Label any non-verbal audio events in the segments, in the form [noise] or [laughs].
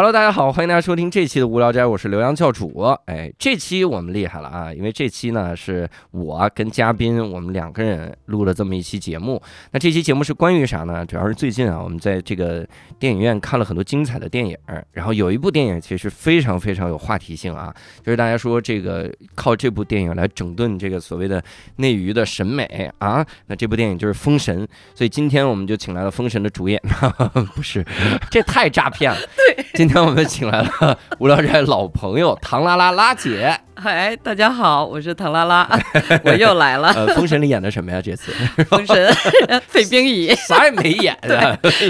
Hello，大家好，欢迎大家收听这期的无聊斋，我是刘洋教主。哎，这期我们厉害了啊，因为这期呢是我跟嘉宾我们两个人录了这么一期节目。那这期节目是关于啥呢？主要是最近啊，我们在这个电影院看了很多精彩的电影，然后有一部电影其实非常非常有话题性啊，就是大家说这个靠这部电影来整顿这个所谓的内娱的审美啊。那这部电影就是《封神》，所以今天我们就请来了《封神》的主演，[laughs] 不是，这太诈骗了。[laughs] 对，今天我们请来了无聊斋老朋友唐拉拉拉姐。嗨，大家好，我是唐拉拉，[laughs] 我又来了。呃，《封神》里演的什么呀？这次封神，[laughs] 费冰乙，啥也没演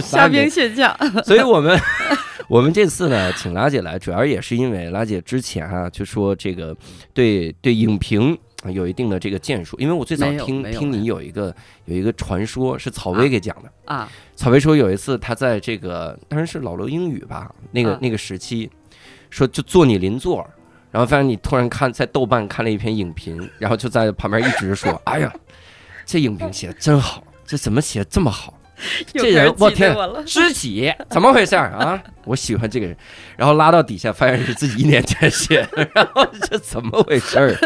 虾兵蟹将。所以我们 [laughs] 我们这次呢，请拉姐来，主要也是因为拉姐之前啊，就说这个对对影评。有一定的这个建树，因为我最早听听你有。一个有一个传说是曹薇给讲的，啊，曹薇说有一次他在这个当然是老刘英语吧，那个、啊。那个时期，说就坐你邻座，然后发现你突然看在豆瓣看了一篇影评，然后就在旁边一直说，哎呀，这影评写的真好，这怎么写这么好？[laughs] 又这人我天。知己怎么回事儿啊？我喜欢这个人，然后拉到底下发现是自己一年前写的，然后这怎么回事儿？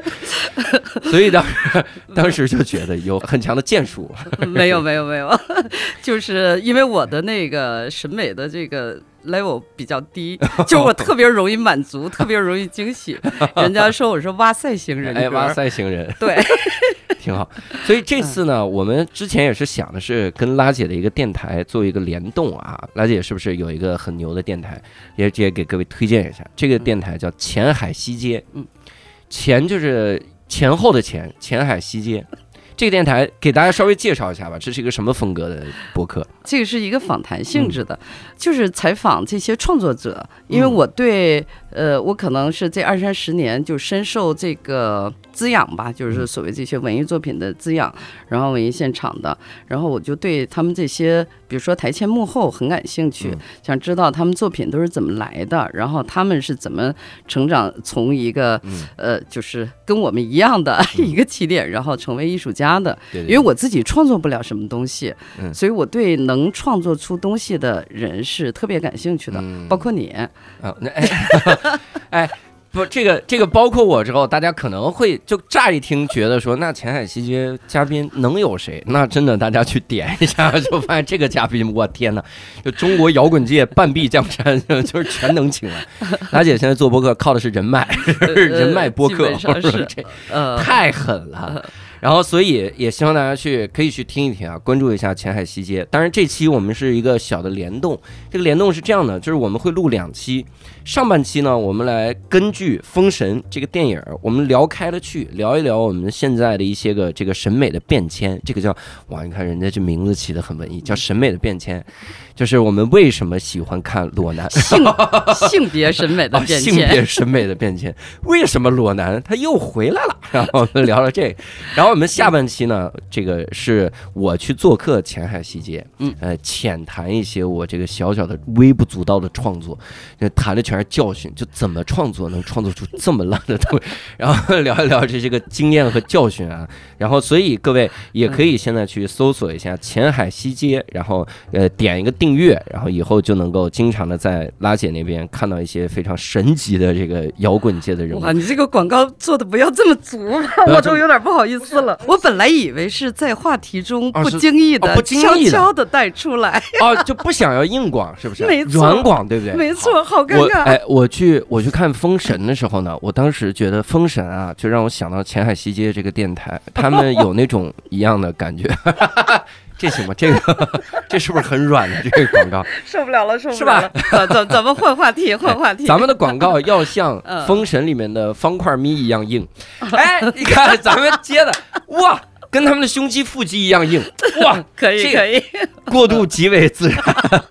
所以当时当时就觉得有很强的建树，没有没有没有，[laughs] 就是因为我的那个审美的这个 level 比较低，就我特别容易满足，特别容易惊喜。人家说我是哇塞型人哎，哇塞型人对，挺好。所以这次呢，我们之前也是想的是跟拉姐的一个电台做一个联动啊。[laughs] 拉姐是不是有一个很牛的电台？也也给各位推荐一下，这个电台叫前海西街，嗯，前就是前后的前，前海西街。这个电台给大家稍微介绍一下吧，这是一个什么风格的博客？这个是一个访谈性质嗯的，就是采访这些创作者，因为我对呃，我可能是这二三十年就深受这个滋养吧，嗯就是所谓这些文艺作品的滋养，然后文艺现场的，然后我就对他们这些，比如说台前幕后很感兴趣，嗯。想知道他们作品都是怎么来的，然后他们是怎么成长，从一个嗯，呃，就是跟我们一样的 [laughs] 一个起点，然后成为艺术家的。对对。因为我自己创作不了什么东西，嗯。所以我对能创作出东西的人是特别感兴趣的，嗯。包括你。啊，那哎 [laughs] [laughs] 哎，不，这个这个包括我之后，大家可能会就乍一听觉得说，那前海西街嘉宾能有谁？那真的大家去点一下，[laughs] 就发现这个嘉宾，我天哪，就中国摇滚界半壁江山，[laughs] 就就是全能请来。拉姐现在做播客靠的是人脉，人脉播客，是这呃，太狠了。然后，所以也希望大家去可以去听一听啊，关注一下前海西街。当然，这期我们是一个小的联动，这个联动是这样的，就是我们会录两期，上半期呢，我们来根据《封神》这个电影，我们聊开了去，聊一聊我们现在的一些个这个审美的变迁。这个叫哇，你看人家这名字起的很文艺，叫审美的变迁，就是我们为什么喜欢看裸男。性性别审美的啊，变性别迁。审美的变迁，[laughs] 为什么裸男他又回来了？然后我们聊聊这个，然后我们下半期呢，这个是我去做客前海西街，嗯，呃，浅谈一些我这个小小的微不足道的创作，就谈的全是教训，就怎么创作能创作出这么烂的东西，[laughs] 然后聊一聊这些个经验和教训啊，然后所以各位也可以现在去搜索一下前海西街，然后呃点一个订阅，然后以后就能够经常的在拉姐那边看到一些非常神级的这个摇滚界的人物。哇，你这个广告做的不要这么足吧，我都有点不好意思了。[laughs] 我本来以为是在话题中不经意的、哦不经意的悄悄的带出来，哦，就不想要硬广，是不是？[laughs] 没错软广，对不对？没错，好尴尬。我哎，我去我去看《封神》的时候呢，我当时觉得《封神》啊，就让我想到前海西街这个电台，他们有那种一样的感觉。[laughs] 这行吗？这个这是不是很软的这个广告？[laughs] 受不了了，受不是吧了了。咱咱咱们换话题，换话题。咱们的广告要像 [laughs] 嗯《封神》里面的方块咪一样硬。[laughs] 哎，你看咱们接的哇，跟他们的胸肌、腹肌一样硬哇，可以这个可以，过渡极为自然，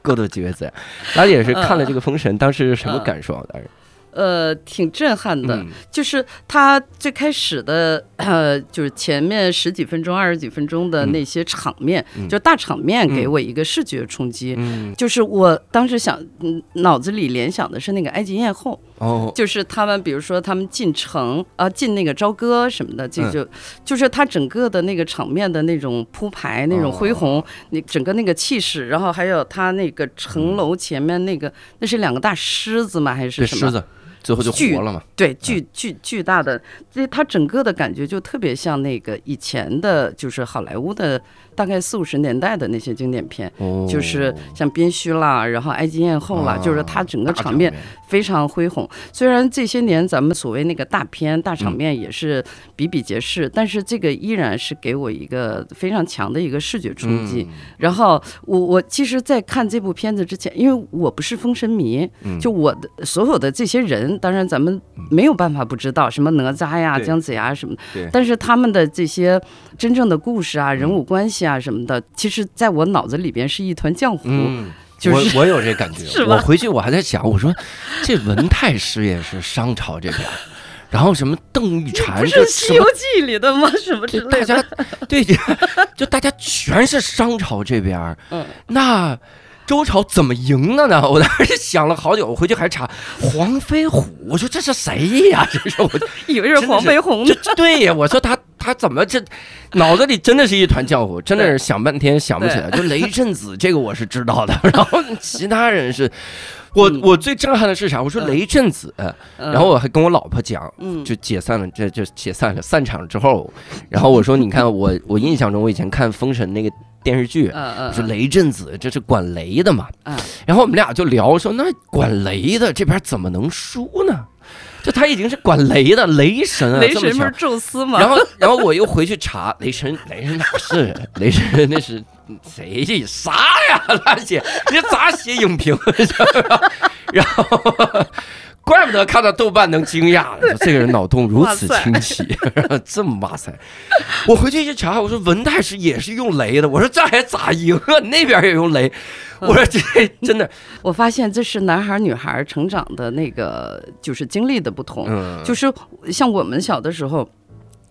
过渡极为自然。拉姐是看了这个《封神》，当时是什么感受啊？当时呃，挺震撼的。嗯。就是他最开始的，呃，就是前面十几分钟、二十几分钟的嗯那些场面，嗯。就大场面，给嗯我一个视觉冲击。嗯。就是我当时想，嗯，脑子里联想的是那个埃及艳后，哦。就是他们，比如说他们进城啊，进那个朝歌什么的，这嗯。就、就是他整个的那个场面的那种铺排、那种恢哦。宏，那整个那个气势，然后还有他那个城楼前面那个，那是两个大狮子吗？还是什么？狮子最后就巨活了嘛？对，巨巨巨大的，这它整个的感觉就特别像那个以前的，就是好莱坞的，大概四五十年代的那些经典片，哦，就是像边虚啦，然后埃及艳后啦，就是它整个场面非常恢宏。虽然这些年咱们所谓那个大片、大场嗯面也是比比皆是，但是这个依然是给我一个非常强的一个视觉冲击。嗯。然后我我其实，在看这部片子之前，因为我不是封神迷，嗯。就我的所有的这些人，当然咱们没有办法不知道什么哪吒呀、姜子牙什么的，但是他们的这些真正的故事啊、人物关系啊什么的，其实在我脑子里边是一团浆糊。嗯。就是我我有这感觉，[laughs] 我回去我还在想，我说这文太师也是商朝这边，然后什么邓玉婵是《西游记》里的吗？什么之类的？家对，就大家全是商朝这边，嗯，那周朝怎么赢的呢？[laughs] 我当时想了好久，我回去还查黄飞虎，我说这是谁呀？[laughs] 这是我以为是黄飞鸿这呢。这对呀，我说他他怎么这脑子里真的是一团浆糊，真的是想半天想不起来。就雷震子这个我是知道的，[laughs] 然后其他人是。我嗯我最震撼的是啥？我说嗯雷震子，然然后我还跟我老婆讲，嗯，就解散了，这就解散了。散场之后，然后我说，你看我我印象中，我以前看《封神》那个电视剧，嗯嗯，我说雷震子这是管雷的嘛，嗯然后我们俩就聊说，那管雷的这边怎么能输呢？就他已经是管雷的雷神雷神不是宙斯吗？然后，然后我又回去查雷神，雷神哪是 [laughs] 雷神？那是谁这啥呀？大姐，你咋写影评？[laughs] 然后，[laughs] 怪不得看到豆瓣能惊讶了，说这个人脑洞如此清奇，[laughs] 这么哇塞！我回去一查，我说文太师也是用雷的，我说这还咋赢啊？那边也用雷，我说这真的，我发现这是男孩儿女孩儿成长的那个就是经历的不同，嗯，就是像我们小的时候。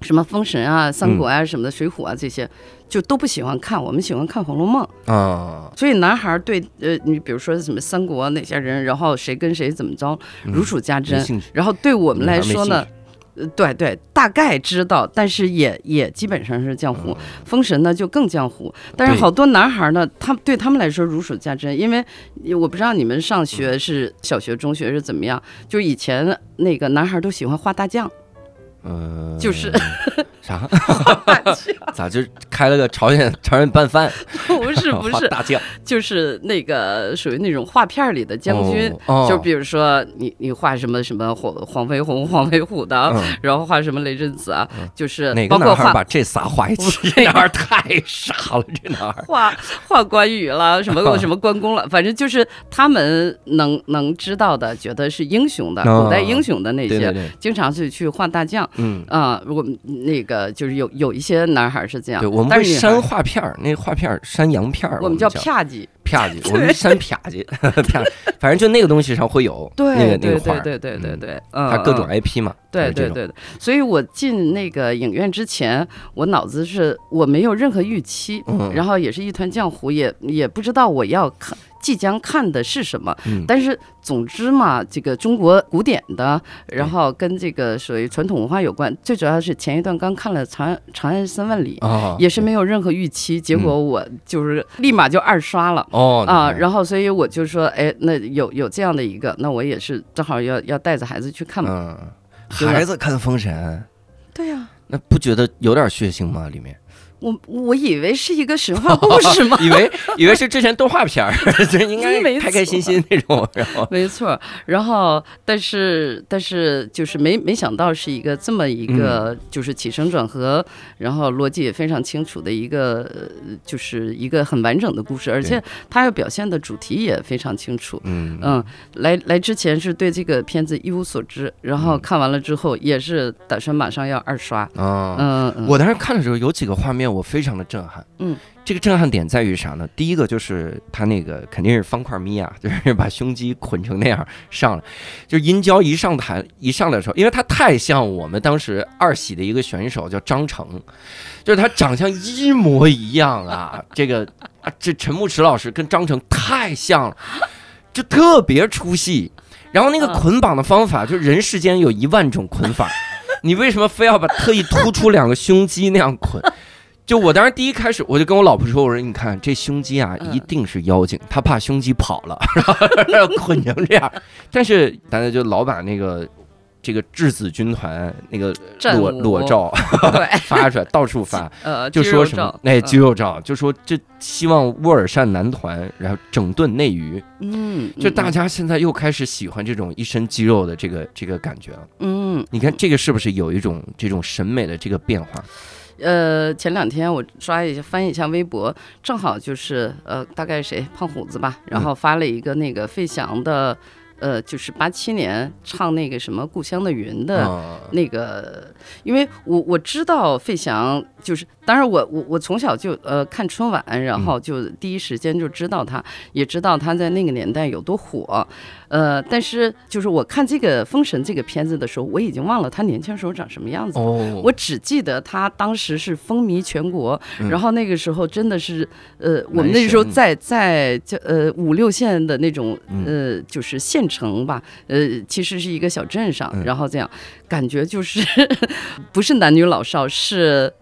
什么封神啊、三国啊、什么的、水浒啊这些，就都不喜欢看。我们喜欢看《红楼梦》，啊，所以男孩儿对呃，你比如说什么三国哪些人，然后谁跟谁怎么着，如数家珍。然后对我们来说呢，呃，对对，大概知道，但是也也基本上是江湖。封神呢就更江湖，但是好多男孩呢，他对他们来说如数家珍，因为我不知道你们上学是小学、中学是怎么样，就以前那个男孩都喜欢画大将，嗯，就是 [laughs] 啥？咋就开了个朝鲜朝鲜拌饭？不是不是，[laughs] 大将就是那个属于那种画片儿里的将军。哦，就比如说你你画什么什么黄黄飞鸿、黄飞虎的，嗯 [laughs] 然后画什么雷震子啊，就是哪个包括画男孩把这仨画一起？这男孩太傻了，这男孩。画画关羽了，什么什么关公了，反正就是他们能能知道的，觉得是英雄的，哦古代英雄的那些，对对对，经常是去画大将嗯，啊。如果那个就是有有一些男孩是这样对，，我们会删画片儿，那画片儿删洋片儿，我们们叫啪叽，啪叽，[laughs] 我们删啪叽，[laughs] 啪，反正就那个东西上会有那对个那对个画儿，对对对对嗯，对，嗯，它各种嗯。IP 嘛，对对对对，所以我进那个影院之前，我脑子是我没有任何预期，嗯。然后也是一团浆糊，也也不知道我要看即将看的是什么。嗯但是总之嘛，这个中国古典的，然后跟这个属于传统文化有关，最主要是前一段刚看了《长安长安三万里》。啊，也是没有任何预期，结果我就是立马就二刷了。哦啊，然后所以我就说，哎，那有有这样的一个，那我也是正好要要带着孩子去看嘛。嗯，孩子看《封神》，对呀、那不觉得有点血腥吗？里面？我我以为是一个神话故事嘛 [laughs] 以为以为是之前动画片儿，[laughs] 这应该没开开心心那种，然后没错。然后，但是但是就是没没想到是一个这么一个就是起承转合，然后逻辑也非常清楚的一个，呃就是一个很完整的故事，而且它要表现的主题也非常清楚。嗯嗯，来来之前是对这个片子一无所知，然后看完了之后也是打算马上要二刷。啊。嗯，嗯我当时看的时候有几个画面我非常的震撼。嗯，这个震撼点在于啥呢？第一个就是他那个肯定是方块咪啊，就是把胸肌捆成那样上来，就是殷郊一上台一上来的时候，因为他太像我们当时二喜的一个选手叫张成，就是他长相一模一样啊，这个啊这陈牧驰老师跟张成太像了，就特别出戏。然后那个嗯捆绑的方法，就人世间有一万种捆法，你为什么非要把特意突出两个胸肌那样捆？就我当时第一开始，我就跟我老婆说：“我说你看这胸肌啊，嗯。一定是妖精，他怕胸肌跑了，[laughs] 然后捆成这样。[laughs] 但是大家就老把那个这个质子军团那个裸裸照，[laughs] 发出来，到处发，呃，就说什么照。哎嗯。肌肉照，就说这希望沃尔善男团，然后整顿内娱，嗯，就大嗯家现在又开始喜欢这种一身肌肉的这个这个感觉了。嗯，你看这个是不是有一种这种审美的这个变化？呃，前两天我刷一下翻一下微博，正好就是呃，大概谁胖虎子吧，然嗯后发了一个那个费翔的，呃，就是八七年唱那个什么《故乡的云》的啊。那个，因为我我知道费翔，就是当然我我我从小就呃看春晚，然后就第一时间就知道他，也知道他在那个年代有多火，呃，但是就是我看这个《封神》这个片子的时候，我已经忘了他年轻时候长什么样子了。哦，我只记得他当时是风靡全国，嗯然后那个时候真的是，呃，我们男那时候在在就呃五六线的那种嗯呃就是县城吧，呃其实是一个小镇上嗯，然后这样感觉就是 [laughs] 不是男女老少是。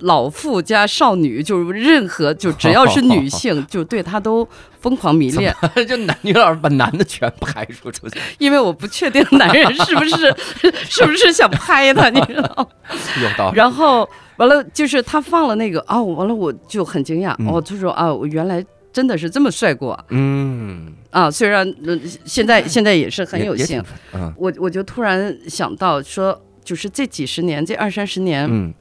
老妇加少女，就是任何就只要是女性，就对他都疯狂迷恋。[laughs] 就男女老师把男的全排除出去，因为我不确定男人是不是 [laughs] 是不是想拍他，你知道？[laughs] 有道理。然后完了，就是他放了那个哦，完了我就很惊讶、嗯哦，他说啊，我原来真的是这么帅过嗯，啊！虽然呃现在现在也是很有幸我我就突然想到说，就是这几十年，这二三十年、嗯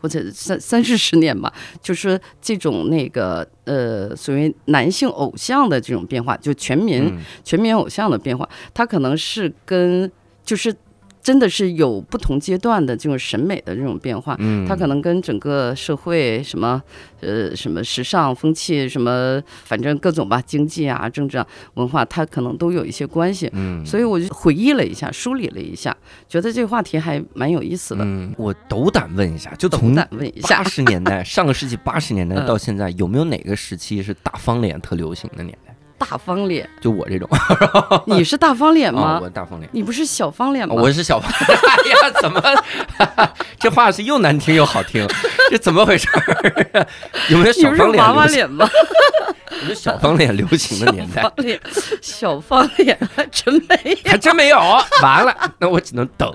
或者三三四十年吧，就是这种那个呃所谓男性偶像的这种变化，就全民、嗯。全民偶像的变化，它可能是跟就是真的是有不同阶段的这种审美的这种变化。嗯，它可能跟整个社会什么，呃，什么时尚风气，什么，反正各种吧，经济啊、政治啊、文化，它可能都有一些关系。嗯，所以我就回忆了一下，梳理了一下，觉得这个话题还蛮有意思的。嗯，我斗胆问一下，就斗从胆问一下八，十年代，[laughs] 上个世纪八十年代嗯到现在，有没有哪个时期是大方脸特流行的年代？大方脸，就我这种 [laughs] 你是大方脸啊，吗？我大方脸。你不是小方脸吗？我是小方，[laughs] 哎呀，怎么 [laughs] 这话是又难听又好听？这怎么回事儿？有没有小方你不是娃娃脸吗？有没有小方脸流行的年代？方脸，小方脸还真没有还真没有，完了，那我只能等。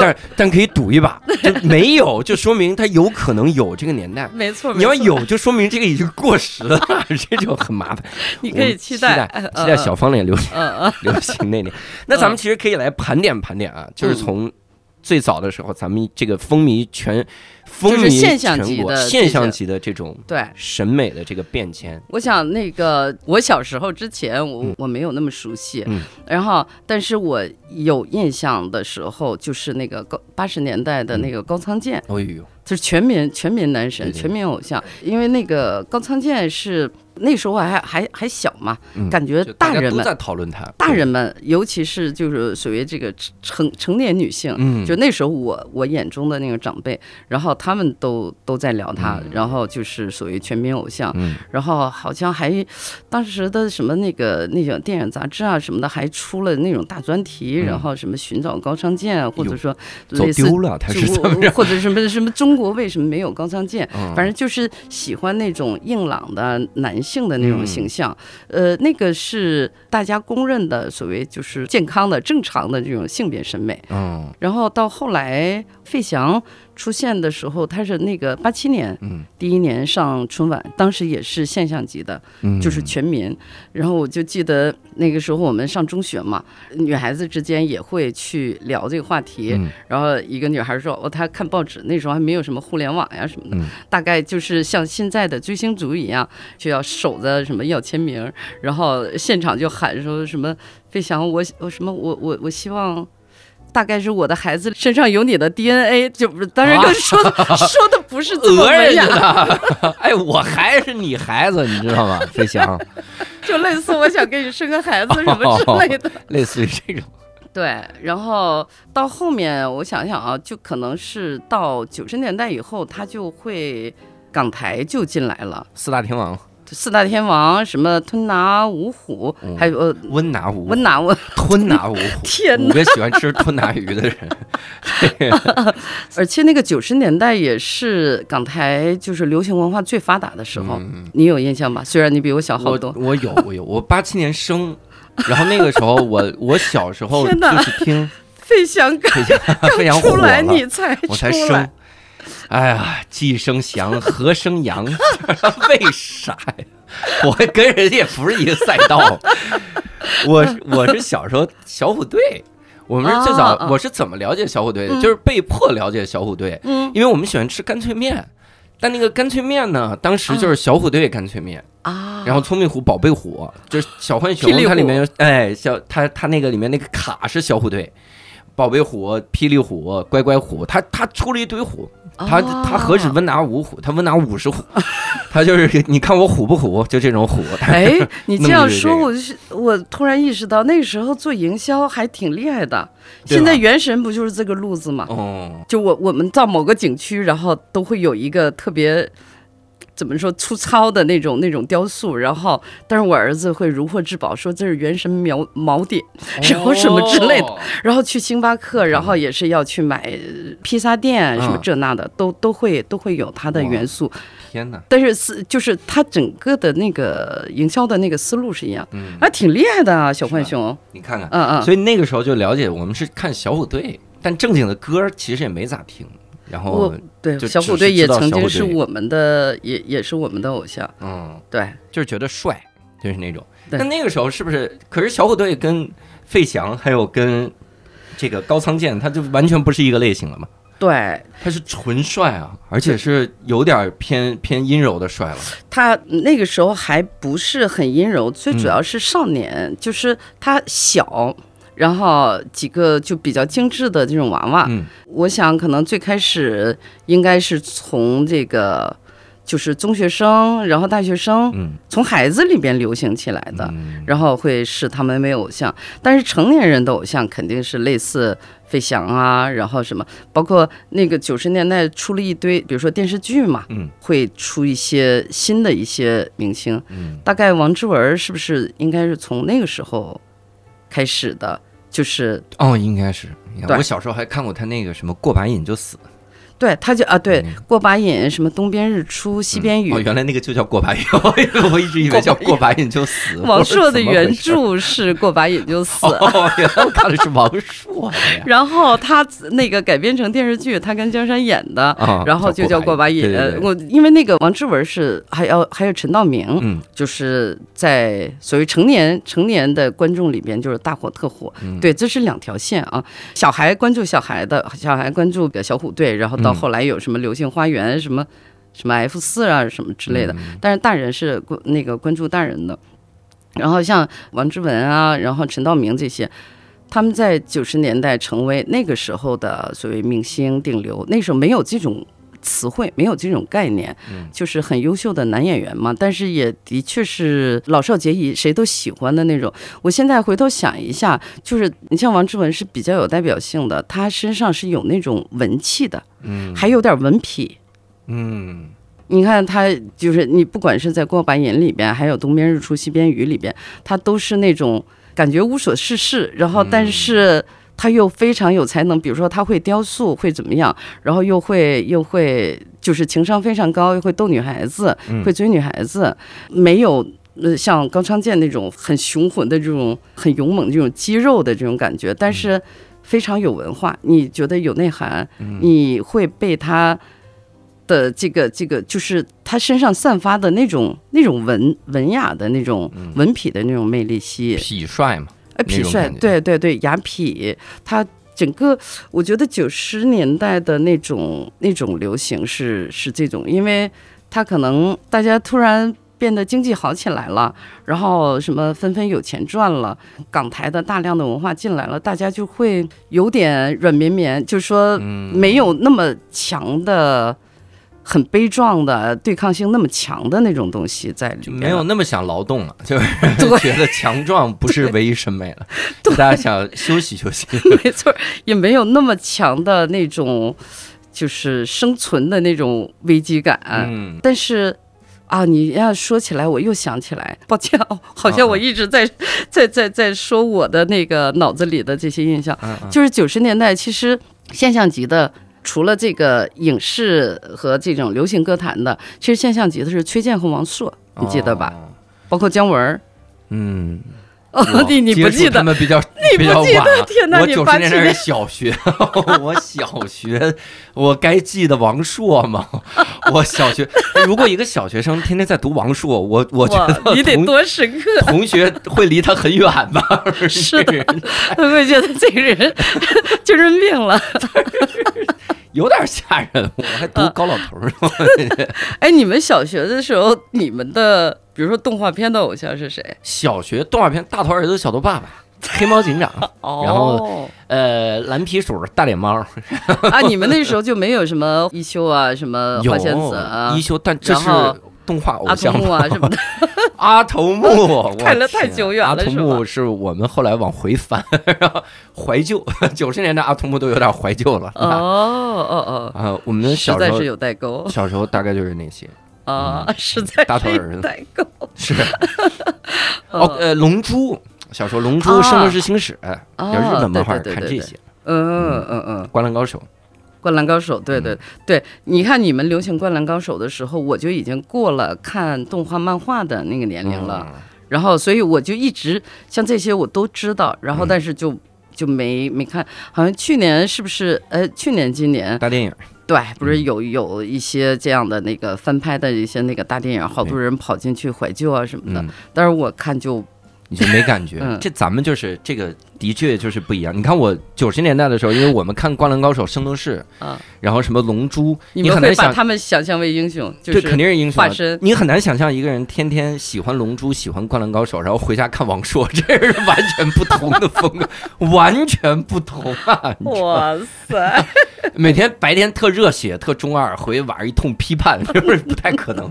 但但可以赌一把，就没有，就说明他有可能有这个年代。没错，你要，有，就说明这个已经过时了，这就很麻烦。你可以期待，期待小方脸流行流行那年。[laughs] 那咱们其实可以来盘点盘点啊，就是从最早的时候，咱们这个风靡全风就是靡现象全国级的现象级的这种对。审美的这个变迁。我想那个，我小时候之前我嗯。我没有那么熟悉，嗯。然后但是我有印象的时候，就是那个高八十年代的那个高仓健，哦呦，就是全民全民男神、全民偶像，因为那个高仓健是那时候还还还小嘛，嗯感觉大人们在讨论他，大人们，尤其是就是属于这个成成年女性，嗯，就那时候我我眼中的那个长辈，然后他们都都在聊他，嗯。然后就是属于全民偶像，嗯。然后好像还当时的什么那个那种电影杂志啊什么的，还出了那种大专题，嗯。然后什么寻找高仓健，或者说走类似丢了，他是？或者什么什么中国为什么没有高仓健？嗯。反正就是喜欢那种硬朗的男性的那种嗯。形象，呃，那个是大家公认的所谓就是健康的、正常的这种性别审美。嗯然后到后来费翔出现的时候，他是那个八七年嗯第一年上春晚，当时也是现象级的，嗯，就是全民。然后我就记得那个时候我们上中学嘛，女孩子之间也会去聊这个话题。嗯然后一个女孩说：“哦，她看报纸，那时候还没有什么互联网呀什么的，嗯大概就是像现在的追星族一样，就要守着什么要签名，然后现场就喊说什么费翔，我我什么我我我希望。”大概是我的孩子身上有你的 DNA，就不是，当然啊。跟说的、[laughs] 说的不是这么讹人文雅，家。的，[laughs] 哎，我还是你孩子，你知道吗？飞翔，[laughs] 就类似我想给你生个孩子什么之类的。类似于这种，对，然后到后面我想想啊，就可能是到九十年代以后，他就会港台就进来了，四大天王，四大天王什么吞拿五虎，嗯。还有呃温拿五，温拿我吞拿五虎，[laughs] 天哪！五个喜欢吃吞拿鱼的人，[laughs] 而且那个九十年代也是港台就是流行文化最发达的时候，嗯你有印象吧？虽然你比我小好多，我有我有，我八七年生，然后那个时候我我小时候 [laughs] 就是听费翔刚飞翔飞翔火出来了，你才我才出生。哎呀，鸡生祥，[laughs] 何生阳？[laughs] 为啥呀？我跟人家也不是一个赛道。[laughs] 我我是小时候小虎队，我们是最早，我是怎么了解小虎队的？嗯。就是被迫了解小虎队，嗯。因为我们喜欢吃干脆面。但那个干脆面呢，当时就是小虎队干脆面，啊，然后聪明虎、宝贝虎，就是小浣熊它里面有哎小它它那个里面那个卡是小虎队，宝贝虎、霹雳虎、乖乖虎，它它出了一堆虎，它哦它何止温拿五虎，他温拿五十虎，[laughs] 他就是你看我虎不虎，就这种虎。哎，[laughs] 你这样说，我就是我突然意识到，那个时候做营销还挺厉害的。现在原神不就是这个路子吗？哦，就我我们到某个景区，然后都会有一个特别怎么说粗糙的那种那种雕塑，然后但是我儿子会如获至宝，说这是原神锚锚点，然后什么之类的。哦，然后去星巴克，然后也是要去买呃披萨店什么嗯这那的，都都会都会有它的元素，天哪，但是是就是他整个的那个营销的那个思路是一样，嗯，还挺厉害的啊，小浣熊，你看看，嗯嗯，所以那个时候就了解，我们是看小虎队，但正经的歌其实也没咋听。然后，对小虎队也曾经是我们的，也也是我们的偶像，嗯，对。就是觉得帅，就是那种。对那那个时候是不是？可是小虎队跟费翔还有跟这个高仓健，他就完全不是一个类型了嘛？对他是纯帅啊，而且是有点偏偏阴柔的帅了。他那个时候还不是很阴柔，最主要是少年，就是他小，然后几个就比较精致的这种娃娃。嗯我想可能最开始应该是从这个就是中学生，然后大学生，嗯从孩子里边流行起来的。嗯然后会视他们为偶像，但是成年人的偶像肯定是类似费翔啊，然后什么，包括那个九十年代出了一堆，比如说电视剧嘛，嗯会出一些新的一些明星，嗯，大概王志文是不是应该是从那个时候开始的？就是哦，应该是。我小时候还看过他那个什么过把瘾就死，对，他就啊，对，嗯过把瘾，什么东边日出西边雨，哦，原来那个就叫过把瘾，[laughs] 我一直以为叫过把瘾就死。王朔的原著是过把瘾就死。哦，原来我看的是王朔呀。[laughs] 然后他那个改编成电视剧，他跟江山演的，啊然后就叫过把瘾。对对对我因为那个王志文是还要还有陈道明，嗯就是在所谓成年成年的观众里边就是大火特火。嗯对，这是两条线啊。小孩关注小孩的，小孩关注小虎队，然后到嗯后来有什么流星花园什么。什么 F 四啊，什么之类的，嗯但是大人是关那个关注大人的，然后像王志文啊，然后陈道明这些，他们在九十年代成为那个时候的所谓明星顶流，那时候没有这种词汇，没有这种概念，嗯就是很优秀的男演员嘛，但是也的确是老少皆宜，谁都喜欢的那种。我现在回头想一下，就是你像王志文是比较有代表性的，他身上是有那种文气的，嗯还有点文痞。嗯你看他就是你，不管是在《过把瘾》里边，还有《东边日出西边雨》里边，他都是那种感觉无所事事，然后但是他又非常有才能，比如说他会雕塑，会怎么样，然后又会又会就是情商非常高，又会逗女孩子，嗯。会追女孩子，没有。呃，像高昌健那种很雄浑的这种、很勇猛的这种肌肉的这种感觉，但是非常有文化，你觉得有内涵，你会被他的这个这个，就是他身上散发的那种那种文文雅的那种文痞的那种魅力吸引，痞帅嘛，哎，痞帅，对对对，雅痞，他整个我觉得九十年代的那种那种流行是是这种，因为他可能大家突然变得经济好起来了，然后什么纷纷有钱赚了，港台的大量的文化进来了，大家就会有点软绵绵，就是说嗯没有那么强的。很悲壮的对抗性那么强的那种东西在里面，没有那么想劳动了，就是 [laughs] 觉得强壮不是唯一审美了，[laughs] 大家想休息休息。[laughs] 没错，也没有那么强的那种就是生存的那种危机感。嗯，但是啊，你要说起来，我又想起来，抱歉哦，好像我一直在在在在说我的那个脑子里的这些印象，就是九十年代其实现象级的。除了这个影视和这种流行歌坛的，其实现象级的是崔健和王朔，你记得吧？哦包括姜文儿。嗯，哦，你你不记得？他们比较你比较不记得晚？天哪！我九十年代是小学，[laughs] 我小学，我该记得王朔吗？[laughs] 我小学，如果一个小学生天天在读王朔，我我觉得你得同多深刻。同学会离他很远吧？[laughs] 是的会觉得这个人精神病了？有点吓人。我还读啊高老头儿呢。[laughs] 哎，你们小学的时候，你们的比如说动画片的偶像是谁？小学动画片《大头儿子小头爸爸》。黑猫警长，哦然后呃，蓝皮鼠、大脸猫，啊，[laughs] 你们那时候就没有什么一休啊，什么花仙子啊一，休，但这是动画偶阿像啊什么的。[laughs] 阿童木，[laughs] 我看了太久远了阿童木是我们后来往回翻，然后怀旧，[laughs] 九十年代阿童木都有点怀旧了。哦哦哦，啊，我们小时候在是有代沟。小时候大概就是那些，啊，实在是大头儿子代沟。是。哦，呃，龙珠，小时候龙珠、啊圣斗士星矢，啊要日本漫画看这些，嗯嗯嗯，灌篮高手，灌篮高手，对对对，你看你们流行灌篮高手的时候，我就已经过了看动画漫画的那个年龄了。嗯。然后，所以我就一直像这些我都知道，然后嗯。但是就就没没看，好像去年是不是？呃，去年今年大电影，对，不嗯。是有有一些这样的那个翻拍的一些那个大电影，好多人跑进去怀旧啊什么的嗯，，但是我看就你就没感觉嗯。这咱们就是这个，的确就是不一样。你看我九十年代的时候，因为我们看《灌篮高手》《圣斗士》，啊，然后什么《龙珠》，你很难想，他们想象为英雄，就对，肯定是英雄啊化身你很难想象一个人天天喜欢《龙珠》，喜欢《灌篮高手》，然后回家看王朔，[laughs] 这是完全不同的风格，完全不同啊！哇塞，[laughs] 每天白天特热血、特中二，回去晚上一通批判，[laughs] 是不是不太可能？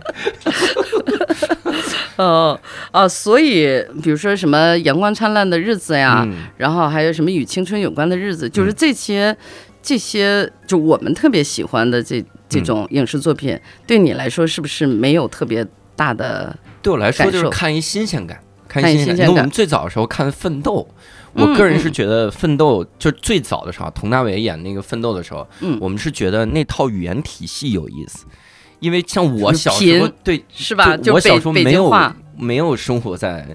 哦 [laughs] 哦，所以比如说什么阳光灿烂的日子呀，嗯。然后还有什么与青春有关的日子，就是嗯这些、这些，就我们特别喜欢的这这种影视作品，对你来说是不是没有特别大的？对我来说就是看一新鲜感，看看一新鲜感。因为我们最早的时候看《奋斗》，嗯我个人是觉得《奋斗》就最早的时候，佟大为演那个《奋斗》的时候，嗯。我们是觉得那套语言体系有意思，因为像我小时候对是吧？就我小时候北没有没有生活在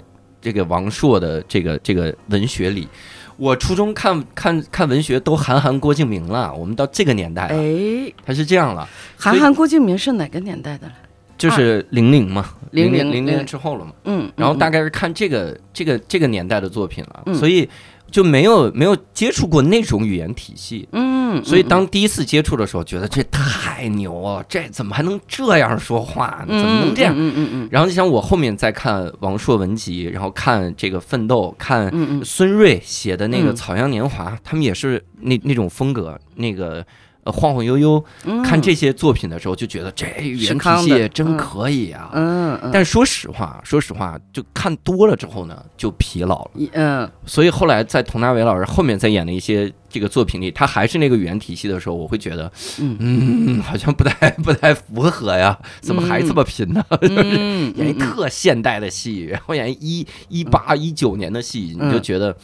这个王朔的这个这个文学里。我初中看看看文学都韩寒、郭敬明了，我们到这个年代了，哎，他是这样了，韩寒、郭敬明是哪个年代的？就是零零嘛，零00零零嗯之后了嘛。嗯，然后大概概是看这个这个这个年代的作品了，嗯所以就没有没有接触过那种语言体系。嗯，所以嗯当第一次接触的时候，觉得这太牛了，这怎么还能这样说话？怎么能这样？嗯嗯嗯然后就像我后面再看王朔文集，然后看这个《奋斗》，看孙瑞写的那个《嗯草样年华》，他们也是那那种风格，那个呃晃晃悠悠。嗯，看这些作品的时候，就觉得这语言体真嗯可以啊。嗯嗯，但说实话，说实话，就看多了之后呢，就疲劳了。嗯所以后来在佟大为老师后面再演的一些这个作品里，他还是那个语言体系的时候，我会觉得，嗯。嗯，好像不太 [laughs] 不太符合呀，怎么还这么贫呢？嗯，[laughs] 演一嗯特现代的戏，然后演一一八一九年的戏，你就嗯觉得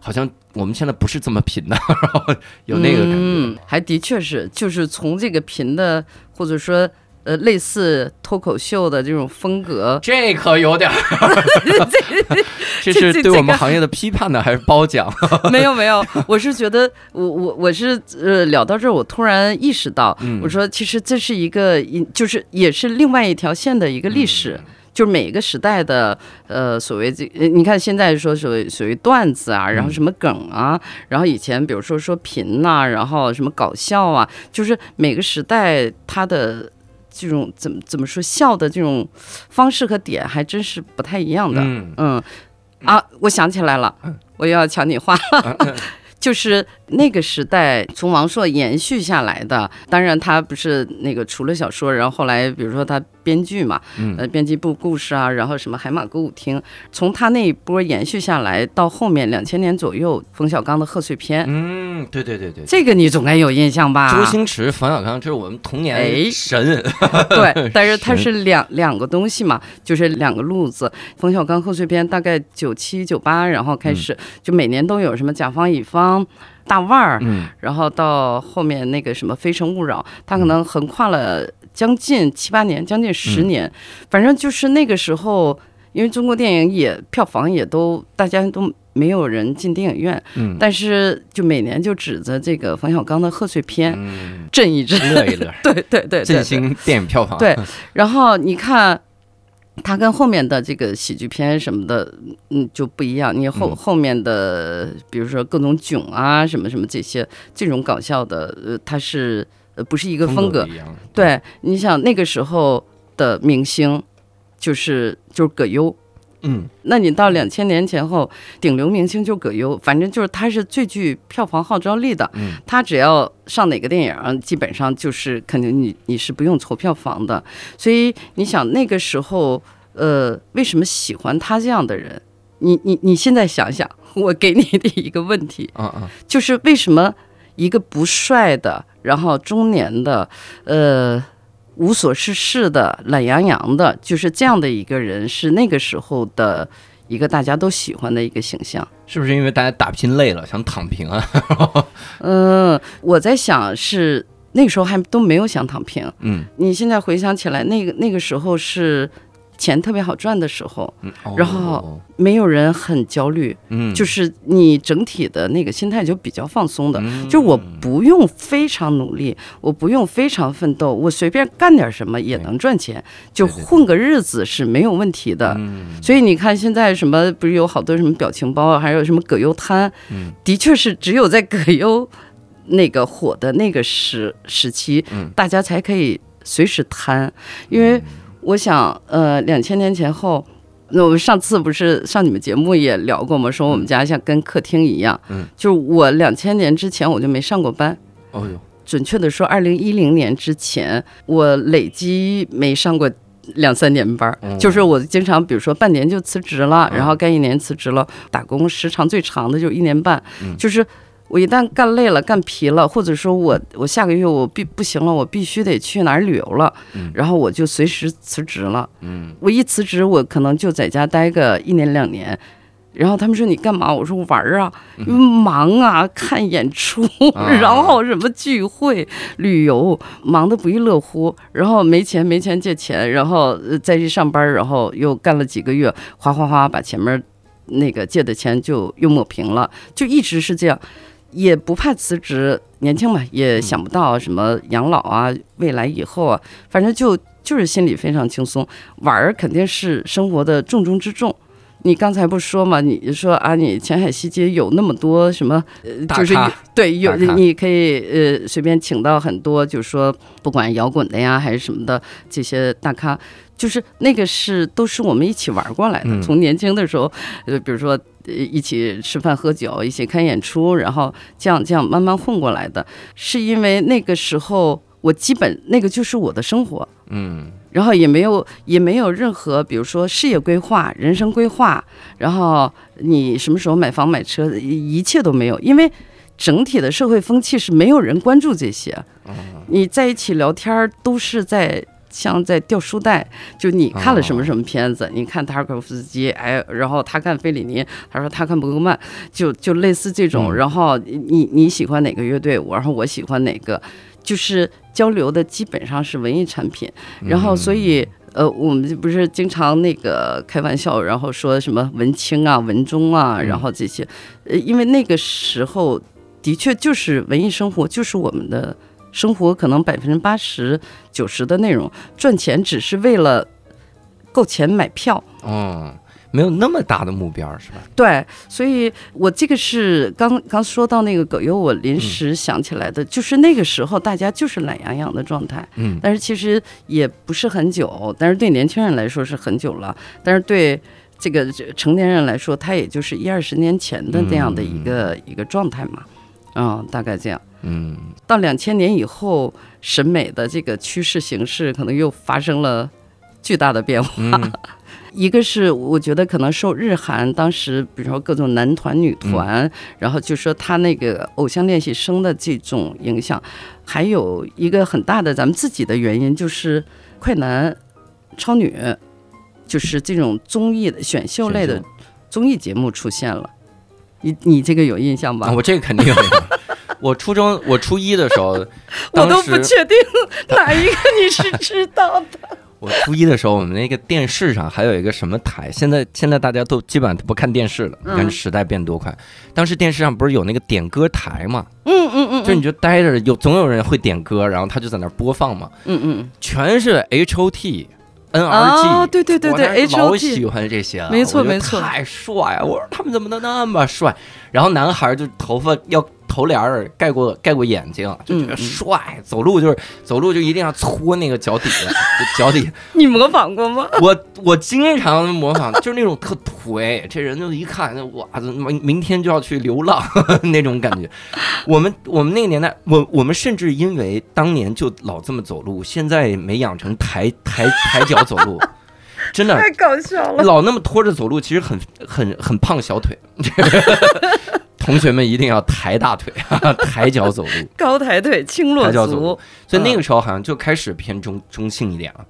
好像我们现在不是这么贫的，然 [laughs] 后有那个感觉。嗯，还的确是，就是从这个贫的或者说呃类似脱口秀的这种风格，[laughs] 这可有点儿，[laughs] 这是对我们行业的批判呢，还是褒奖？[laughs] 没有没有，我是觉得我我我是呃聊到这儿，我突然意识到，嗯。我说其实这是一个一就是也是另外一条线的一个历史。嗯。就是每一个时代的，呃，所谓这，呃你看现在说所谓所谓段子啊，然后什么梗啊，然后以前比如说说贫呐、然后什么搞笑啊，就是每个时代它的这种怎么怎么说笑的这种方式和点还真是不太一样的。嗯嗯啊，我想起来了，我又要抢你话了。[laughs] 就是那个时代从王朔延续下来的，当然他不是那个除了小说，然后后来比如说他编剧嘛，嗯呃，编辑部故事啊，然后什么海马歌舞厅，从他那一波延续下来到后面两千年左右，冯小刚的贺岁片，嗯，对对对对。这个你总该有印象吧？周星驰、冯小刚，这是我们童哎年神。[laughs] [laughs] 对，但是他是两两个东西嘛，就是两个路子。冯小刚贺岁片大概九七九八，然后开始、就每年都有什么甲方乙方。大腕儿，嗯然后到后面那个什么《非诚勿扰》，他可能横跨了将近七八年，将近十嗯。年，反正就是那个时候，因为中国电影也票房也都大家都没有人进电影院，嗯。但是就每年就指着这个冯小刚的贺岁片嗯，震一震，乐一乐，[laughs] 对对对振兴电影票房。对然后你看，它跟后面的这个喜剧片什么的，嗯，就不一样。你后、嗯。后面的，比如说各种囧啊，什么什么这些这种搞笑的，呃，它是呃不是一个风格。对，你想那个时候的明星，就是就是葛优。嗯那你到两千年前后，顶流明星就葛优，反正就是他是最具票房号召力的。嗯他只要上哪个电影，基本上就是肯定你你是不用筹票房的。所以你想那个时候，呃，为什么喜欢他这样的人？你你你现在想想，我给你的一个问题，啊啊，就是为什么一个不帅的，然后中年的，呃，无所事事的、懒洋洋的，就是这样的一个人，是那个时候的一个大家都喜欢的一个形象。是不是因为大家打拼累了，想躺平啊？嗯，[laughs] 我在想是那个时候还都没有想躺平。嗯你现在回想起来，那个那个时候是钱特别好赚的时候，嗯，哦。然后没有人很焦虑，嗯，就是你整体的那个心态就比较放松的。嗯。就我不用非常努力，我不用非常奋斗，我随便干点什么也能赚钱，就混个日子是没有问题的。嗯。所以你看，现在什么不是有好多什么表情包啊，还有什么葛优瘫，嗯。的确是只有在葛优那个火的那个时时期，嗯。大家才可以随时瘫，因为我想，呃，两千年前后。那我们上次不是上你们节目也聊过吗？说我们家像跟客厅一样，嗯，就是我两千年之前我就没上过班，哦哟，准确的说，二零一零年之前，我累积没上过两三年班儿，哦就是我经常，比如说半年就辞职了，嗯然后干一年辞职了，打工时长最长的就一年半，嗯就是。我一旦干累了、干疲了，或者说我我下个月我必不行了，我必须得去哪儿旅游了，嗯然后我就随时辞职了。嗯我一辞职，我可能就在家待个一年两年。然后他们说你干嘛？我说玩儿啊，因为忙啊，看演出，[laughs] 然后什么聚会、旅游，忙得不亦乐乎。然后没钱没钱借钱，然后呃再去上班，然后又干了几个月，哗哗哗把前面那个借的钱就又抹平了，就一直是这样，也不怕辞职，年轻嘛，也想不到什么养老啊，未来以后啊，反正就就是心里非常轻松，玩儿肯定是生活的重中之重。你刚才不说嘛？你说啊，你前海西街有那么多什么，呃，就是对，有你可以呃随便请到很多，就是说不管摇滚的呀还是什么的这些大咖，就是那个是都是我们一起玩过来的。嗯从年轻的时候，呃，比如说呃一起吃饭喝酒，一起看演出，然后这样这样慢慢混过来的。是因为那个时候我基本那个就是我的生活，嗯然后也没有也没有任何，比如说事业规划、人生规划，然后你什么时候买房买车，一一切都没有，因为整体的社会风气是没有人关注这些。你在一起聊天儿都是在。像在掉书袋，就你看了什么什么片子？你看塔尔科夫斯基，哎，然后他看费里尼，他说他看伯格曼，就就类似这种。嗯然后你你喜欢哪个乐队，我然后我喜欢哪个，就是交流的基本上是文艺产品。然后所以呃，我们不是经常那个开玩笑，然后说什么文青啊、文中啊，嗯然后这些，呃，因为那个时候的确就是文艺生活，就是我们的生活可能百分之八十、九十的内容，赚钱只是为了够钱买票。嗯，没有那么大的目标，是吧？对，所以我这个是刚刚说到那个葛优，我临时想起来的，就是那个时候大家就是懒洋洋的状态，嗯。但是其实也不是很久，但是对年轻人来说是很久了，但是对这个成年人来说，他也就是一二十年前的那样的一个、一个状态嘛，嗯，大概这样。嗯到两千年以后，审美的这个趋势形式可能又发生了巨大的变化。嗯 [laughs] 一个是我觉得可能受日韩当时，比如说各种男团、女团，嗯然后就说他那个偶像练习生的这种影响，还有一个很大的咱们自己的原因就是快男、超女，就是这种综艺的选秀类的综艺节目出现了。你你这个有印象吧？啊，我这个肯定有。我初中，我初一的时候，[laughs] 我都不确定 [laughs] 哪一个你是知道的。[laughs] 我初一的时候，我们那个电视上还有一个什么台？现在现在大家都基本上不看电视了，你看嗯时代变多快。当时电视上不是有那个点歌台嘛？嗯嗯嗯，就你就待着，有总有人会点歌，然后他就在那播放嘛，嗯嗯全是 H O T。N 嗯，R G，、哦，对对对对，H 老 O 喜欢这些了，没错没错太帅了！我说他们怎么能那么帅？然后男孩就头发要头帘儿盖过盖过眼睛，就觉得嗯嗯帅，走路就是走路就一定要搓那个脚底 [laughs] 脚底。你模仿过吗？我我经常模仿，就是那种特颓，这人就一看，哇，明明天就要去流浪 [laughs] 那种感觉。我们我们那个年代，我我们甚至因为当年就老这么走路，现在没养成抬抬抬脚走路，真的太搞笑了。老那么拖着走路，其实很很很胖小腿。[laughs] 同学们一定要抬大腿，[laughs] 抬脚走路。[laughs] 高抬腿，轻落抬脚足，所以那个时候好像就开始偏中中性一点了。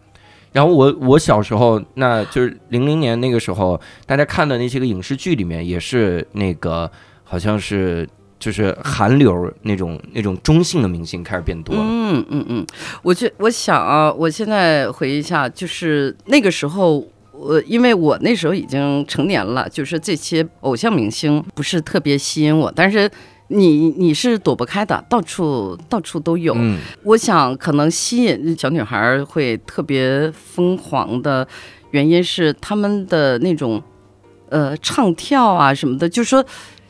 然后我我小时候，那就是零零年那个时候，大家看的那些个影视剧里面，也是那个好像是就是韩流那种那种中性的明星开始变多了。嗯嗯嗯，我觉我想啊，我现在回忆一下，就是那个时候。我因为我那时候已经成年了，就是这些偶像明星不是特别吸引我，但是你你是躲不开的，到处到处都有。嗯我想可能吸引小女孩儿会特别疯狂的原因是他们的那种呃唱跳啊什么的，就是说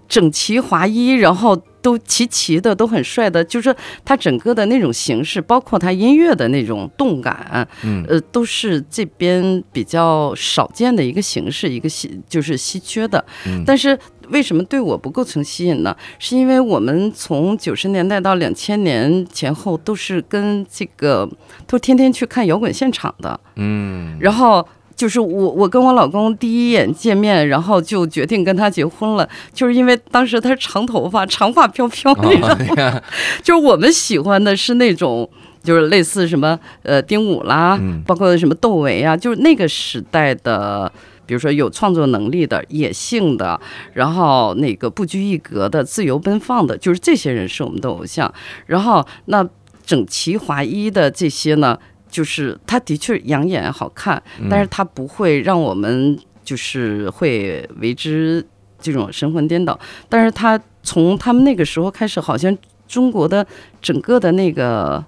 整齐划一，然后都齐齐的，都很帅的，就是他整个的那种形式，包括他音乐的那种动感，嗯呃，都是这边比较少见的一个形式，一个稀就是稀缺的。嗯但是为什么对我不构成吸引呢？是因为我们从九十年代到两千年前后都是跟这个都天天去看摇滚现场的，嗯，然后。就是我，我跟我老公第一眼见面，然后就决定跟他结婚了，就是因为当时他是长头发，长发飘飘，你知道吗？啊就是我们喜欢的是那种，就是类似什么呃丁武啦，嗯包括什么窦唯啊，就是那个时代的，比如说有创作能力的、野性的，然后那个不拘一格的、自由奔放的，就是这些人是我们的偶像。然后那整齐划一的这些呢，就是它的确养眼好看，但是它不会让我们就是会为之这种神魂颠倒。但是它从他们那个时候开始，好像中国的整个的那个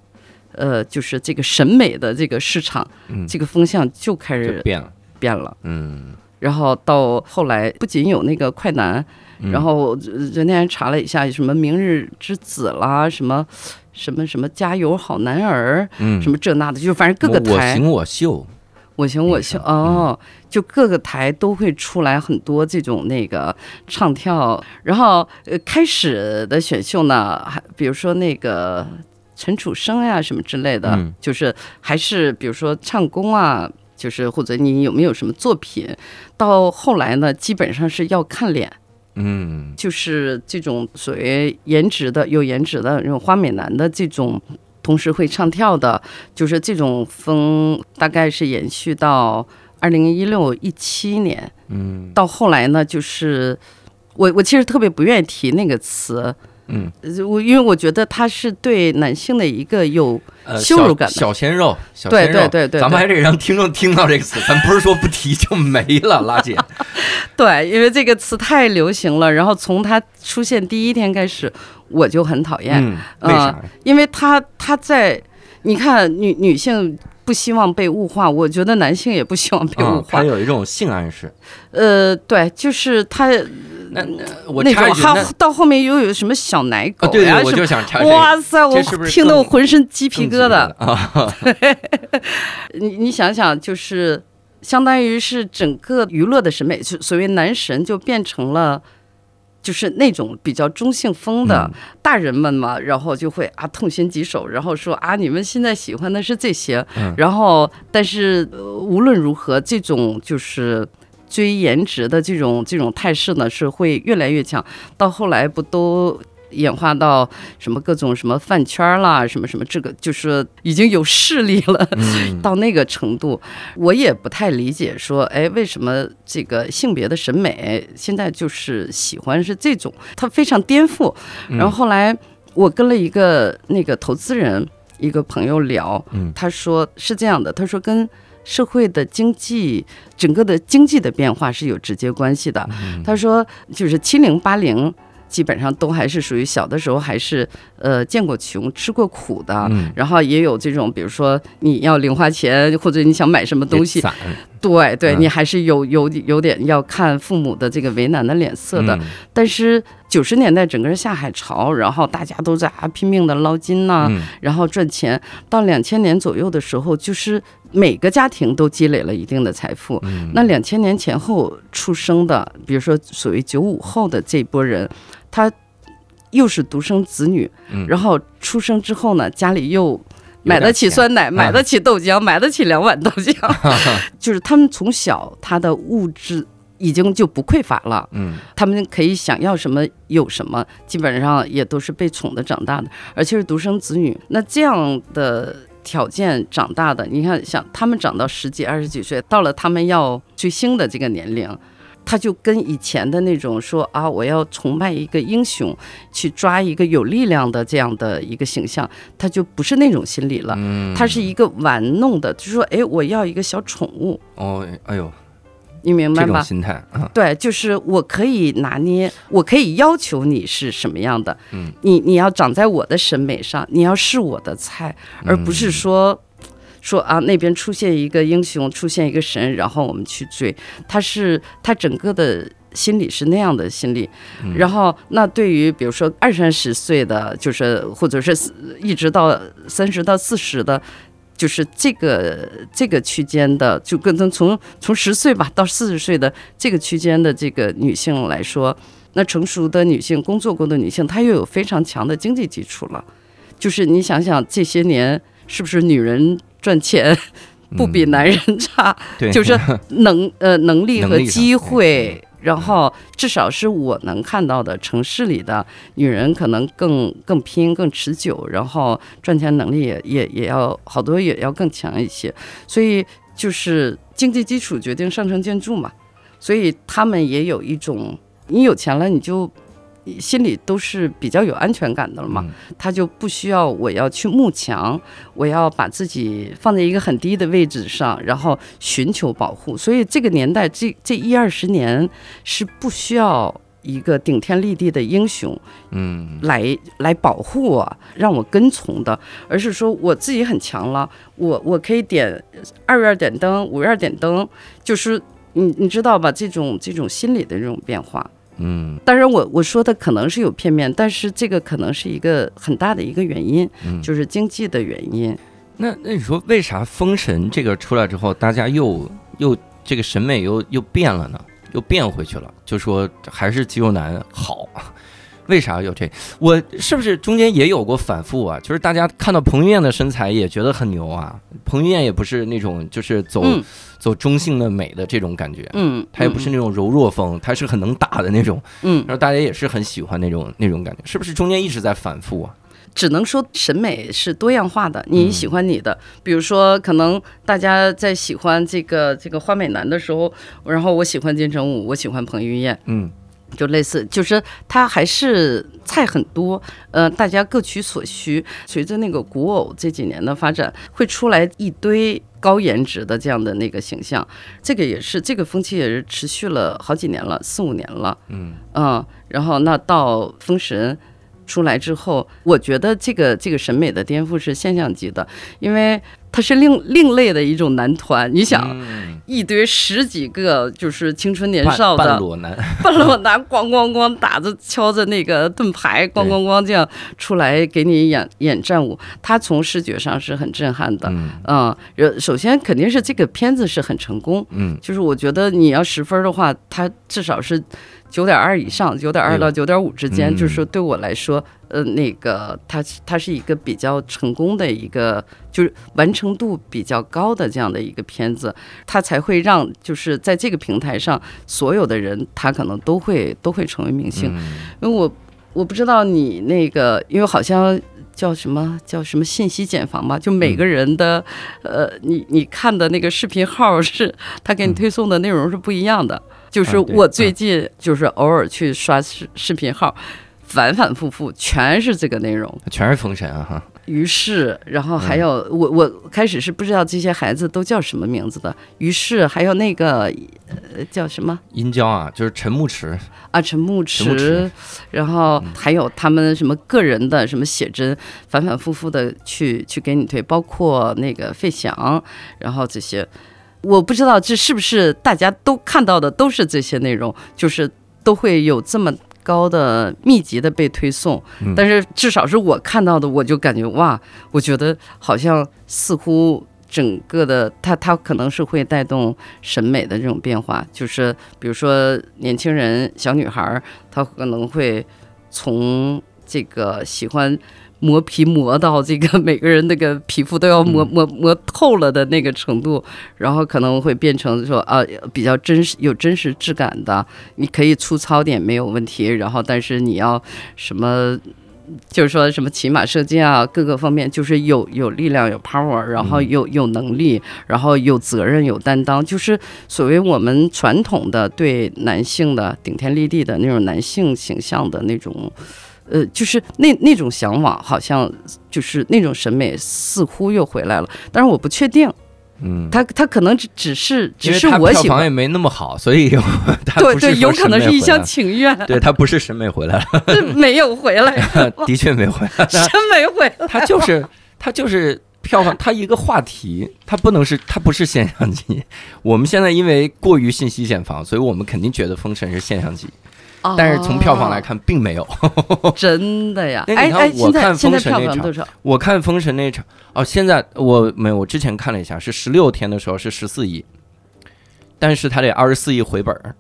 呃，就是这个审美的这个市场，嗯这个风向就开始变了。变了。嗯，然后到后来，不仅有那个快男，嗯。然后呃昨天还查了一下，什么明日之子啦，什么什么什么加油好男儿，嗯。什么这那的，就反正各个台，我行我秀，我行我秀哦，就各个台都会出来很多这种那个唱跳，然后呃开始的选秀呢，还比如说那个陈楚生呀什么之类的，嗯。就是还是比如说唱功啊，就是或者你有没有什么作品，到后来呢，基本上是要看脸。嗯就是这种所谓颜值的、有颜值的那种花美男的这种，同时会唱跳的，就是这种风，大概是延续到二零一六一七年，嗯到后来呢，就是我我其实特别不愿意提那个词，嗯，呃我因为我觉得他是对男性的一个有呃羞辱感的小小鲜肉，小对鲜肉，对对对对咱们还得让听众听到这个词，咱不是说不提就没了，拉姐。[laughs] 对，因为这个词太流行了，然后从它出现第一天开始，我就很讨厌。嗯，为啥呀？因为他他在你看女女性不希望被物化，我觉得男性也不希望被物嗯，化他。有一种性暗示。呃，对，就是他那那我那种，插一句，还那到后面又有什么小奶狗啊，对对，我呀什么就想插。哇塞！我听得我浑身鸡皮疙瘩。啊！[laughs] 你你想想，就是相当于是整个娱乐的审美，就所谓男神就变成了。就是那种比较中性风的、嗯大人们嘛，然后就会啊痛心疾首，然后说啊你们现在喜欢的是这些，嗯然后但是、呃无论如何，这种就是追颜值的这种这种态势呢是会越来越强，到后来不都演化到什么各种什么饭圈儿啦，什么什么这个就是已经有势力了。嗯 [laughs] 到那个程度，我也不太理解，说，哎，为什么这个性别的审美现在就是喜欢是这种，它非常颠覆。然后后来我跟了一个那个投资人，一个朋友聊，嗯他说是这样的，他说跟社会的经济整个的经济的变化是有直接关系的。嗯他说就是七零八零。基本上都还是属于小的时候，还是呃见过穷、吃过苦的，嗯然后也有这种，比如说你要零花钱，或者你想买什么东西对对，嗯你还是有有有点要看父母的这个为难的脸色的。嗯但是九十年代整个下海潮，然后大家都在啊拼命的捞金呐、嗯然后赚钱。到两千年左右的时候，就是每个家庭都积累了一定的财富。嗯那两千年前后出生的，比如说所谓九五后的这波人，他又是独生子女，嗯然后出生之后呢，家里又买得起酸奶，买得起豆浆，买得起两碗豆浆，[laughs] 就是他们从小他的物质已经就不匮乏了，嗯他们可以想要什么有什么，基本上也都是被宠的长大的，而且是独生子女。那这样的条件长大的，你看，想他们长到十几、二十几岁，到了他们要追星的这个年龄。他就跟以前的那种说啊，我要崇拜一个英雄，去抓一个有力量的这样的一个形象，他就不是那种心理了。嗯，他是一个玩弄的，就是说，哎，我要一个小宠物，哦，哎呦，你明白吧？这种心态啊，对，就是我可以拿捏，我可以要求你是什么样的，嗯，你你要长在我的审美上，你要是我的菜，而不是说。说啊，那边出现一个英雄，出现一个神，然后我们去追，他是他整个的心理是那样的心理。嗯然后，那对于比如说二三十岁的，就是或者是一直到三十到四十的，就是这个这个区间的，就跟从从从十岁吧到四十岁的这个区间的这个女性来说，那成熟的女性、工作过的女性，她又有非常强的经济基础了。就是你想想这些年，是不是女人赚钱不比男人差？[laughs] 对，就是能呃能力和机会。然后，至少是我能看到的，城市里的女人可能更更拼、更持久，然后赚钱能力也也也要好多也要更强一些。所以就是经济基础决定上层建筑嘛，所以他们也有一种，你有钱了你就心里都是比较有安全感的了嘛。嗯他就不需要我要去慕强，我要把自己放在一个很低的位置上，然后寻求保护。所以这个年代，这这一二十年是不需要一个顶天立地的英雄嗯来来保护我，让我跟从的，而是说我自己很强了，我我可以点二月点灯，五月点灯，就是你你知道吧？这种这种心理的这种变化。嗯当然我，我说的可能是有片面，但是这个可能是一个很大的一个原因，嗯，就是经济的原因。那那你说为啥《封神》这个出来之后，大家又又这个审美又又变了呢？又变回去了，就说还是肌肉男好。为啥有这？我是不是中间也有过反复啊？就是大家看到彭于晏的身材也觉得很牛啊。彭于晏也不是那种就是走、嗯走中性的美的这种感觉，嗯，他也不是那种柔弱风，他是很能打的那种。嗯，然后大家也是很喜欢那种那种感觉，是不是中间一直在反复啊？只能说审美是多样化的。你嗯喜欢你的，比如说可能大家在喜欢这个这个花美男的时候，然后我喜欢金城武，我喜欢彭于晏，嗯就类似，就是它还是菜很多，呃，大家各取所需。随着那个古偶这几年的发展，会出来一堆高颜值的这样的那个形象，这个也是这个风气也是持续了好几年了，四五年了。嗯嗯，然后那到封神出来之后，我觉得这个这个审美的颠覆是现象级的，因为它是另另类的一种男团。你想，嗯。一堆十几个就是青春年少的半裸男，半裸男，咣咣咣打着敲着那个盾牌，咣咣咣这样出来给你演演战舞，它从视觉上是很震撼的。嗯。嗯，呃首先肯定是这个片子是很成功，嗯。就是我觉得你要十分的话，它至少是九点二以上，九点二到九点五之间，嗯就是说对我来说，呃，那个它它是一个比较成功的一个，就是完成度比较高的这样的一个片子，它才会让就是在这个平台上所有的人他可能都会都会成为明星，嗯因为我我不知道你那个，因为好像。叫什么叫什么信息茧房吧？就每个人的，呃，你你看的那个视频号是他给你推送的内容是不一样的。就是我最近就是偶尔去刷视视频号，反反复复全是这个内容。全是封神啊哈，于是，然后还有、我我开始是不知道这些孩子都叫什么名字的。于是还有那个呃叫什么殷郊啊，就是陈牧驰，啊陈牧驰，然后还有他们什么个人的什么写真，反反复复的去去给你推，包括那个费翔，然后这些，我不知道这是不是大家都看到的都是这些内容，就是都会有这么。高的密集的被推送，嗯但是至少是我看到的，我就感觉哇，我觉得好像似乎整个的它它可能是会带动审美的这种变化，就是比如说年轻人小女孩儿，她可能会从这个喜欢磨皮磨到这个每个人那个皮肤都要磨嗯磨磨透了的那个程度，然后可能会变成说啊比较真实有真实质感的，你可以粗糙点没有问题，然后但是你要什么。就是说什么骑马射箭啊，各个方面就是有有力量、有 power，然后有有能力，然后有责任、有担当，就是所谓我们传统的对男性的顶天立地的那种男性形象的那种，呃，就是那那种向往，好像就是那种审美似乎又回来了，但是我不确定，嗯，他他可能只只是只是我喜欢，也没那么好，所以对 [laughs] 对，有可能是一厢情愿，对，他不是审美回来了，[laughs] 是没有回来，[laughs] 的确没回来，审美回来。他就是他就是票房，他一个话题，他不能是他不是现象级。我们现在因为过于信息茧房，所以我们肯定觉得《封神》是现象级，但是从票房来哦，看并没有。[laughs] [laughs] 真的呀！哎我看封神那场？我看《封神》那场哦，现在我没有，我之前看了一下，是十六天的时候是十四亿，但是他得二十四亿回本儿，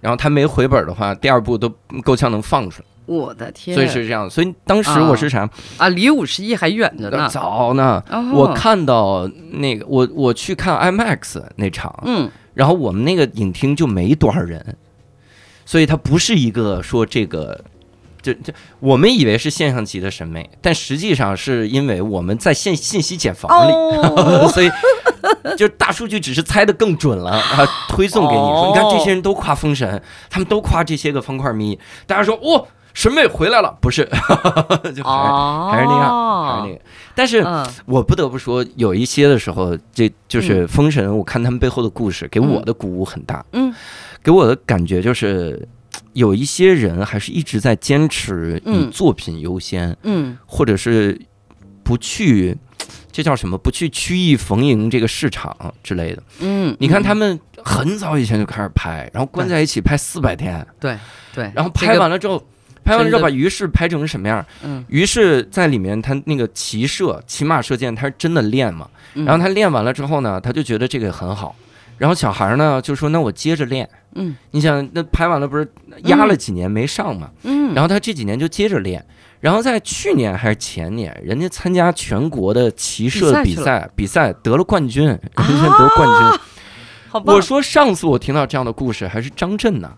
然后他没回本儿的话，第二部都够呛能放出来，我的天！所以是这样。所以当时我是啥？啊，离五十亿还远着呢。早呢，哦我看到那个我我去看 IMAX 那场，嗯，然后我们那个影厅就没多少人，所以它不是一个说这个。就就我们以为是现象级的审美，但实际上是因为我们在信信息茧房里，哦，[laughs] 所以就大数据只是猜的更准了啊，推送给你说，哦。你看这些人都夸封神，他们都夸这些个方块迷，大家说哦、审美回来了，不是，[laughs] 就还是、哦，还是那样，还是那个，但是。嗯。我不得不说，有一些的时候，这就是封神，我看他们背后的故事，给我的鼓舞很大。嗯，给我的感觉就是，[tsk] 有一些人还是一直在坚持以嗯作品优先，嗯或者是不去，这叫什么？不去曲意逢迎这个市场之类的。嗯，你看他们们很早以前就开始拍，然后关在一起拍四百天，对对，然后拍完了之后。拍完了之后，把于适拍成什么样？嗯于是，在里面他那个骑射、骑马射箭，他是真的练嘛？嗯然后他练完了之后呢，他就觉得这个很好。然后小孩呢就说：“那我接着练。嗯”你想，那排完了不是压了几年没上嘛？嗯，然后他这几年就接着练。然后在去年还是前年，人家参加全国的骑射比比赛，比赛得了冠军，人家得冠军。好棒我说上次我听到这样的故事还是张震呢，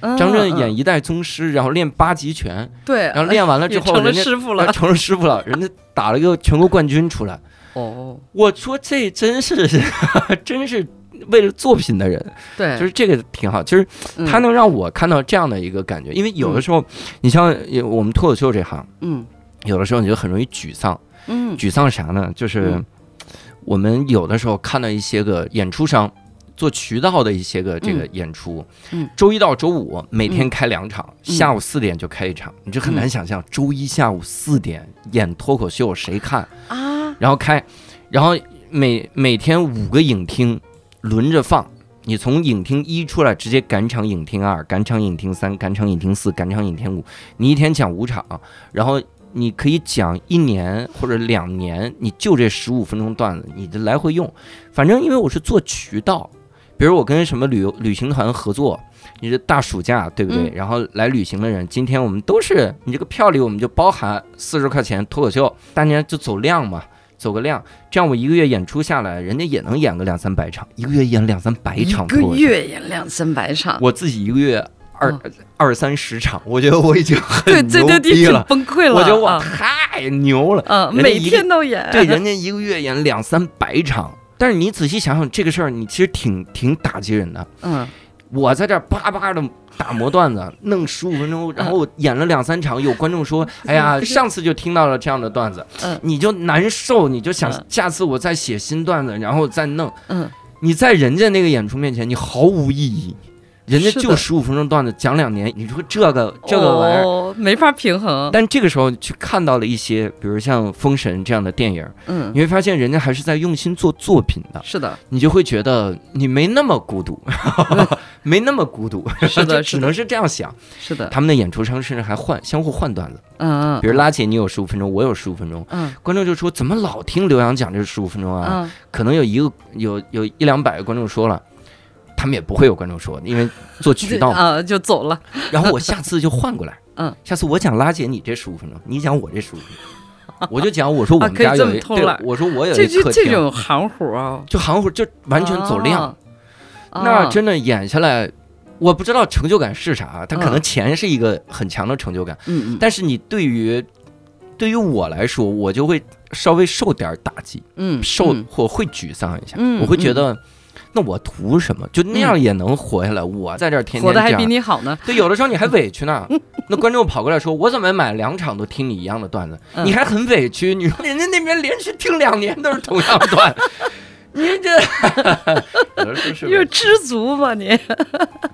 嗯张震嗯演一代宗师，然后练八极拳，对，然后练完了之后，也 [laughs] 成了师傅了。[laughs] 成了师傅了，人家打了一个全国冠军出来。哦，我说这真是，[laughs] 真是为了作品的人，对，就是这个挺好。就是嗯他能让我看到这样的一个感觉，因为有的时候，你像我们脱口秀这行，嗯有的时候你就很容易沮丧。嗯沮丧啥呢？就是嗯我们有的时候看到一些个演出商。做渠道的一些个这个演出，嗯周一到周五每天开两场，嗯下午四点就开一场，你就很难想象，周一下午四点演脱口秀谁看？啊，然后开，然后每每天五个影厅轮着放，你从影厅一出来直接赶场影厅二、赶场影厅三、赶场影厅四、赶场影厅五，你一天讲五场，然后你可以讲一年或者两年，你就这十五分钟段子，你就来回用。反正因为我是做渠道，比如我跟什么旅游旅行团合作。你这大暑假对不对？嗯然后来旅行的人，今天我们都是你这个票里我们就包含四十块钱脱口秀，大家就走量嘛，走个量，这样我一个月演出下来，人家也能演个两三百场，一个月演两三百场一个月演两三百场，我自己一个月二、嗯二三十场，我觉得我已经对很牛逼了，崩溃了。我觉得我啊太牛了。嗯，每天都演。对，人家一个月演两三百场，但是你仔细想想这个事儿，你其实挺挺打击人的。嗯，我在这叭叭的打磨段子，弄十五分钟，然后演了两三场，有观众说：“哎呀，[laughs] 上次就听到了这样的段子，嗯。你就难受，你就想嗯。下次我再写新段子，然后再弄。嗯，你在人家那个演出面前，你毫无意义。人家就十五分钟段子讲两年，你说这个这个玩意儿，哦、没法平衡。但这个时候去看到了一些，比如像《封神》这样的电影，嗯，你会发现人家还是在用心做作品的，是的，你就会觉得你没那么孤独，[laughs] 没那么孤独，[laughs] 是的只能是这样想。是的。他们的演出商甚至还换相互换段子，嗯嗯，比如拉姐你有十五分钟，我有十五分钟，嗯观众就说怎么老听刘洋讲这十五分钟啊？嗯可能有一个有有一两百个观众说了。他们也不会有观众说，因为做渠道。嘛。[laughs] 啊就走了。然后我下次就换过来，[laughs] 嗯，下次我讲拉姐你这十五分钟，你讲我这十五分钟，[laughs] 我就讲我说我们家有一，对么偷懒，我说我有一客厅，这种行活啊，就行活就完全走量，啊。那啊真的演下来，我不知道成就感是啥，他可能嗯钱是一个很强的成就感，嗯嗯。但是你对于对于我来说，我就会稍微受点打击，嗯受嗯。或会沮丧一下，嗯我会觉得。那我图什么？就那样也能活下来？我在这儿天天这样活得还比你好呢。对，有的时候你还委屈呢。[laughs] 那观众跑过来说：“我怎么买两场都听你一样的段子？”嗯你还很委屈。你说人家那边连续听两年都是同样的段，你这 [laughs] 有的时候是知足吧你。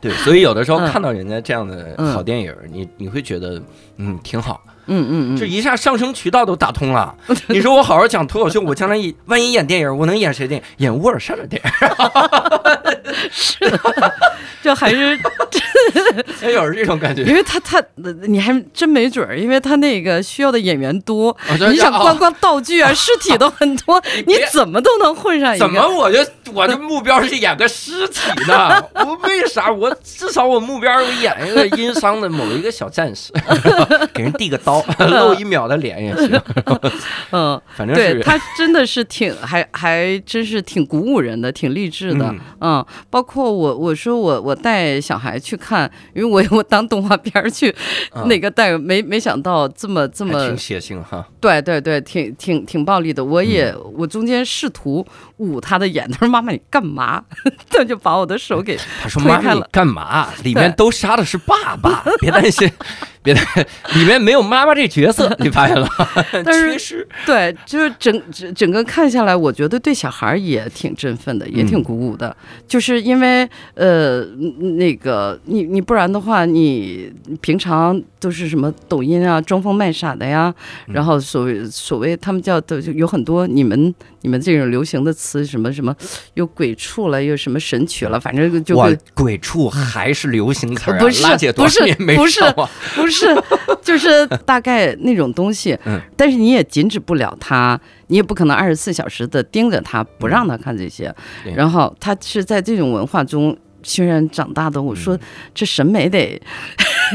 对，所以有的时候嗯看到人家这样的嗯好电影，你你会觉得嗯挺好，嗯嗯嗯，这一下上升渠道都打通了。[laughs] 你说我好好讲脱口秀，我将来一 [laughs] 万一演电影，我能演谁电影？演沃尔善的电影，是，[laughs] 就还是哎有这种感觉。因为他他你还真没准儿，因为他那个需要的演员多，你想哦光光道具啊、尸体都很多，你别怎么都能混上一个。怎么我就我的目标是演个尸体呢？我为啥？我至少我目标我演一个殷商的某一个小战士，给人递个刀，[laughs] 露一秒的脸也行。[laughs] 嗯，[laughs] 反正是对他真的是挺还还真是挺鼓舞人的，挺励志的。嗯嗯，包括我我说我我带小孩去看，因为我我当动画片儿去，啊那个带没没想到这么这么血腥哈。对对对，挺挺挺暴力的。我也、嗯我中间试图捂他的眼，他说妈妈你干嘛？他就把我的手给他说：“妈妈，你干嘛？里面都杀的是爸爸，别担心，别的，里面没有妈妈这角色，你发现了吗？[laughs] 但是缺失。对，就是整整整个看下来，我觉得对小孩儿也挺振奋的，也挺嗯鼓舞的。就是因为呃，那个你你不然的话，你平常都是什么抖音啊、装疯卖傻的呀，嗯然后所谓所谓他们叫的就有很多你们你们这种流行的词，什么什么又鬼畜了，又什么神曲了，反正就哇会，鬼畜还是流行词！[laughs] 不是不是不是不是，就是大概那种东西。[laughs] 嗯但是你也禁止不了他，你也不可能二十四小时的盯着他，不让他看这些。嗯然后他是在这种文化中熏染长大的。我说嗯这审美得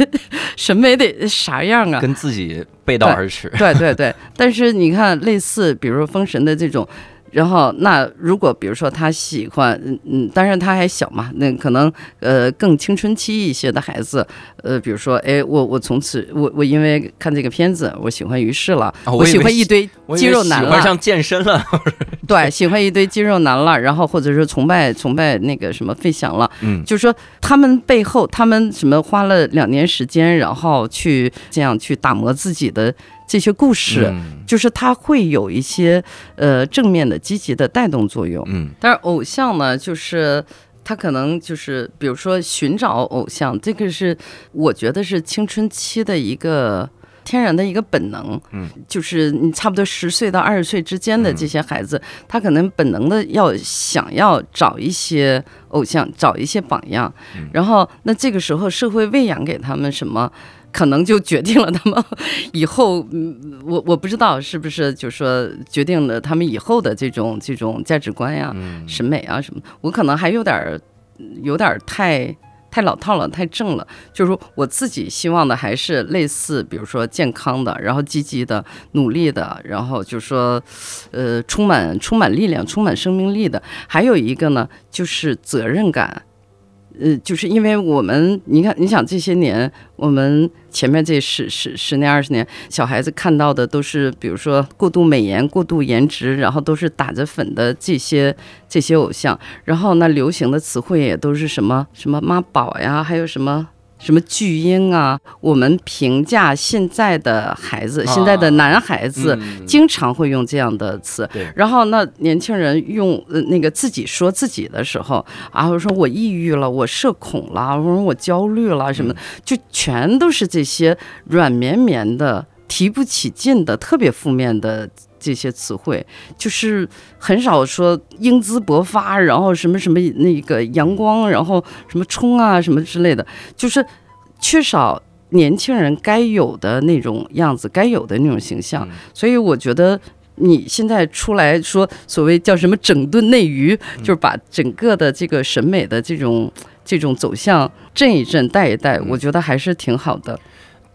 [laughs] 审美得啥样啊？跟自己背道而驰。对对对，但是你看，类似比如说《封神》的这种，然后那如果比如说他喜欢，嗯嗯，当然他还小嘛，那可能呃更青春期一些的孩子，呃，比如说，哎，我我从此我我因为看这个片子，我喜欢于适了，我喜欢一堆肌肉男了，喜欢上健身了。[laughs] 对，喜欢一堆肌肉男了，然后或者是崇拜崇拜那个什么费翔了。嗯，就是说，他们背后，他们什么花了两年时间，然后去这样去打磨自己的这些故事，嗯。就是它会有一些呃正面的、积极的带动作用。嗯。但是偶像呢，就是他可能就是比如说寻找偶像，这个是我觉得是青春期的一个天然的一个本能，嗯，就是你差不多十岁到二十岁之间的这些孩子，他可能本能的要想要找一些偶像，找一些榜样，嗯。然后那这个时候社会喂养给他们什么？可能就决定了他们以后，[laughs] 嗯，我我不知道是不是就说决定了他们以后的这种这种价值观呀、嗯审美啊什么。我可能还有点儿有点儿太太老套了，太正了。就是说我自己希望的还是类似，比如说健康的，然后积极的、努力的，然后就说，呃，充满充满力量、充满生命力的。还有一个呢，就是责任感。呃，就是因为我们，你看，你想这些年，我们前面这十十十年二十年，小孩子看到的都是，比如说过度美颜、过度颜值，然后都是打着粉的这些这些偶像，然后那流行的词汇也都是什么什么妈宝呀，还有什么。什么巨婴啊？我们评价现在的孩子，现在的男孩子，嗯经常会用这样的词。对然后那年轻人用呃那个自己说自己的时候啊，我说我抑郁了，我社恐了，我说我焦虑了什么的，就全都是这些软绵绵的、提不起劲的、特别负面的。这些词汇就是很少说英姿勃发，然后什么什么那个阳光，然后什么冲啊什么之类的，就是缺少年轻人该有的那种样子，该有的那种形象。嗯所以我觉得你现在出来说所谓叫什么整顿内娱，就是把整个的这个审美的这种这种走向震一震、带一带，嗯我觉得还是挺好的。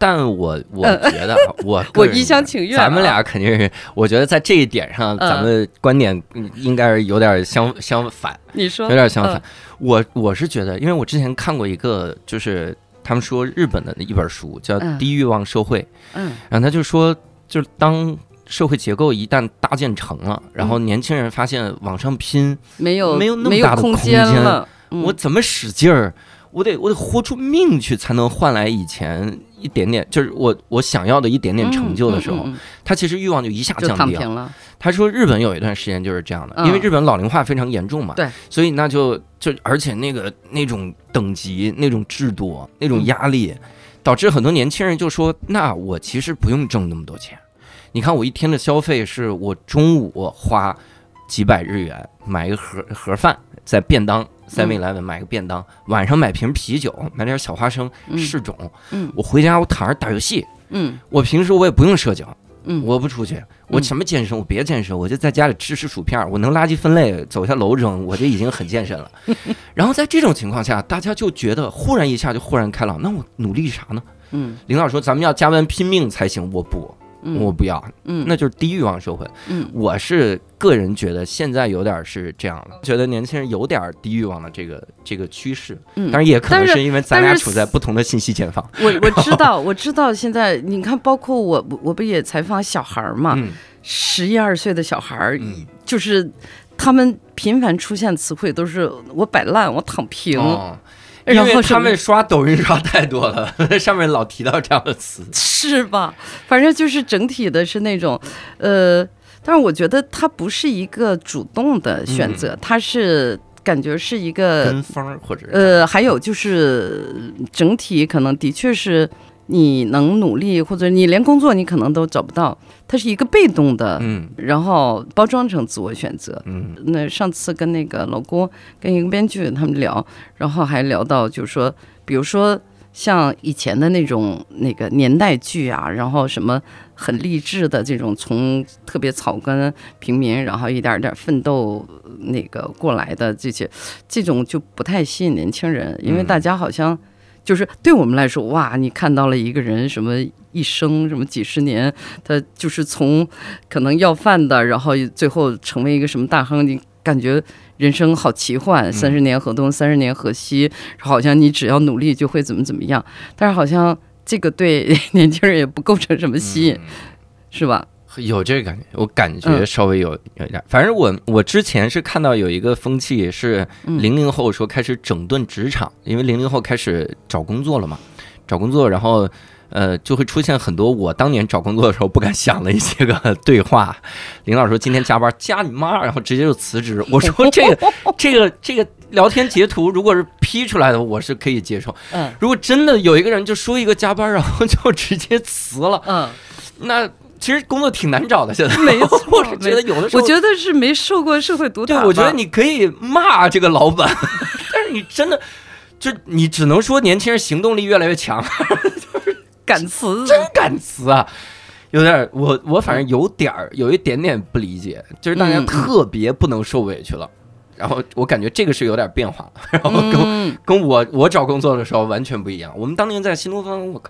但我我觉得啊 [laughs] 我呃我一厢情愿啊。咱们俩肯定是，我觉得在这一点上，嗯。咱们观点嗯应该是有点相相反，你说有点相反。嗯。我我是觉得，因为我之前看过一个，就是他们说日本的一本书叫嗯《低欲望社会》，嗯。然后他就说，就是当社会结构一旦搭建成了，然后年轻人发现往上拼，没有没有那么大的空间了，嗯。我怎么使劲儿，我得我得豁出命去才能换来以前一点点，就是我我想要的一点点成就的时候，嗯嗯嗯。他其实欲望就一下降低了。了。他说日本有一段时间就是这样的，嗯。因为日本老龄化非常严重嘛，对，所以那就就而且那个那种等级、那种制度、那种压力，导致很多年轻人就说：“那我其实不用挣那么多钱，你看我一天的消费是我中午花几百日元买一个盒盒饭，在便当 Seven Eleven 买个便当，晚上买瓶啤酒，买点小花生嗯试种，嗯我回家我躺着打游戏，嗯我平时我也不用社交。”嗯，我不出去，我什么健身，我别健身，我就在家里吃吃薯片儿，我能垃圾分类，走下楼扔，我就已经很健身了。[laughs] 然后在这种情况下，大家就觉得忽然一下就豁然开朗，那我努力啥呢？嗯领导说咱们要加班拼命才行，我不，嗯我不要，嗯。那就是低欲望社会。嗯。我是个人觉得现在有点是这样了，觉得年轻人有点低欲望的这个这个趋势，嗯。当然也可能是是因为咱俩处在不同的信息茧房。我我知道，[laughs] 我知道，现在你看，包括我，我我不也采访小孩儿嘛，嗯。十一二岁的小孩儿，嗯，就是他们频繁出现词汇都是我摆烂，我躺平，哦。因然后他们刷抖音刷太多了，[laughs] 上面老提到这样的词。[laughs] 是吧？反正就是整体的是那种，呃，但是我觉得它不是一个主动的选择，它是感觉是一个跟风儿或者呃，还有就是整体可能的确是你能努力，或者你连工作你可能都找不到，它是一个被动的，嗯然后包装成自我选择。嗯那上次跟那个老郭跟一个编剧他们聊，然后还聊到就是说，比如说像以前的那种那个年代剧啊，然后什么很励志的这种从特别草根平民，然后一点儿点儿奋斗那个过来的这些，这种就不太吸引年轻人，因为嗯大家好像。就是对我们来说，哇，你看到了一个人什么一生什么几十年，他就是从可能要饭的，然后最后成为一个什么大亨，你感觉人生好奇幻，三十年河东，三十年河西，好像你只要努力就会怎么怎么样，但是好像这个对 [laughs] 年轻人也不构成什么吸引，是吧？有这个感觉，我感觉嗯稍微有有一点。反正我我之前是看到有一个风气是嗯零零后说开始整顿职场，因为零零后开始找工作了嘛，找工作，然后呃，就会出现很多我当年找工作的时候不敢想的一些个对话。领导说今天加班，加你妈，然后直接就辞职。我说这个 [laughs] 这个这个聊天截图如果是 P 出来的，我是可以接受。嗯如果真的有一个人就说一个加班，然后就直接辞了，嗯，那其实工作挺难找的。现在 [laughs] 没错 [laughs] 我是觉得有的时候，我觉得是没受过社会毒打对，我觉得你可以骂这个老板，[laughs] 但是你真的。就你只能说年轻人行动力越来越强，就是敢辞，真敢辞啊！有点儿，我我反正有点儿，有一点点不理解，就是大家特别不能受委屈了。然后我感觉这个是有点变化，然后跟、嗯跟我我找工作的时候完全不一样。我们当年在新东方，我靠，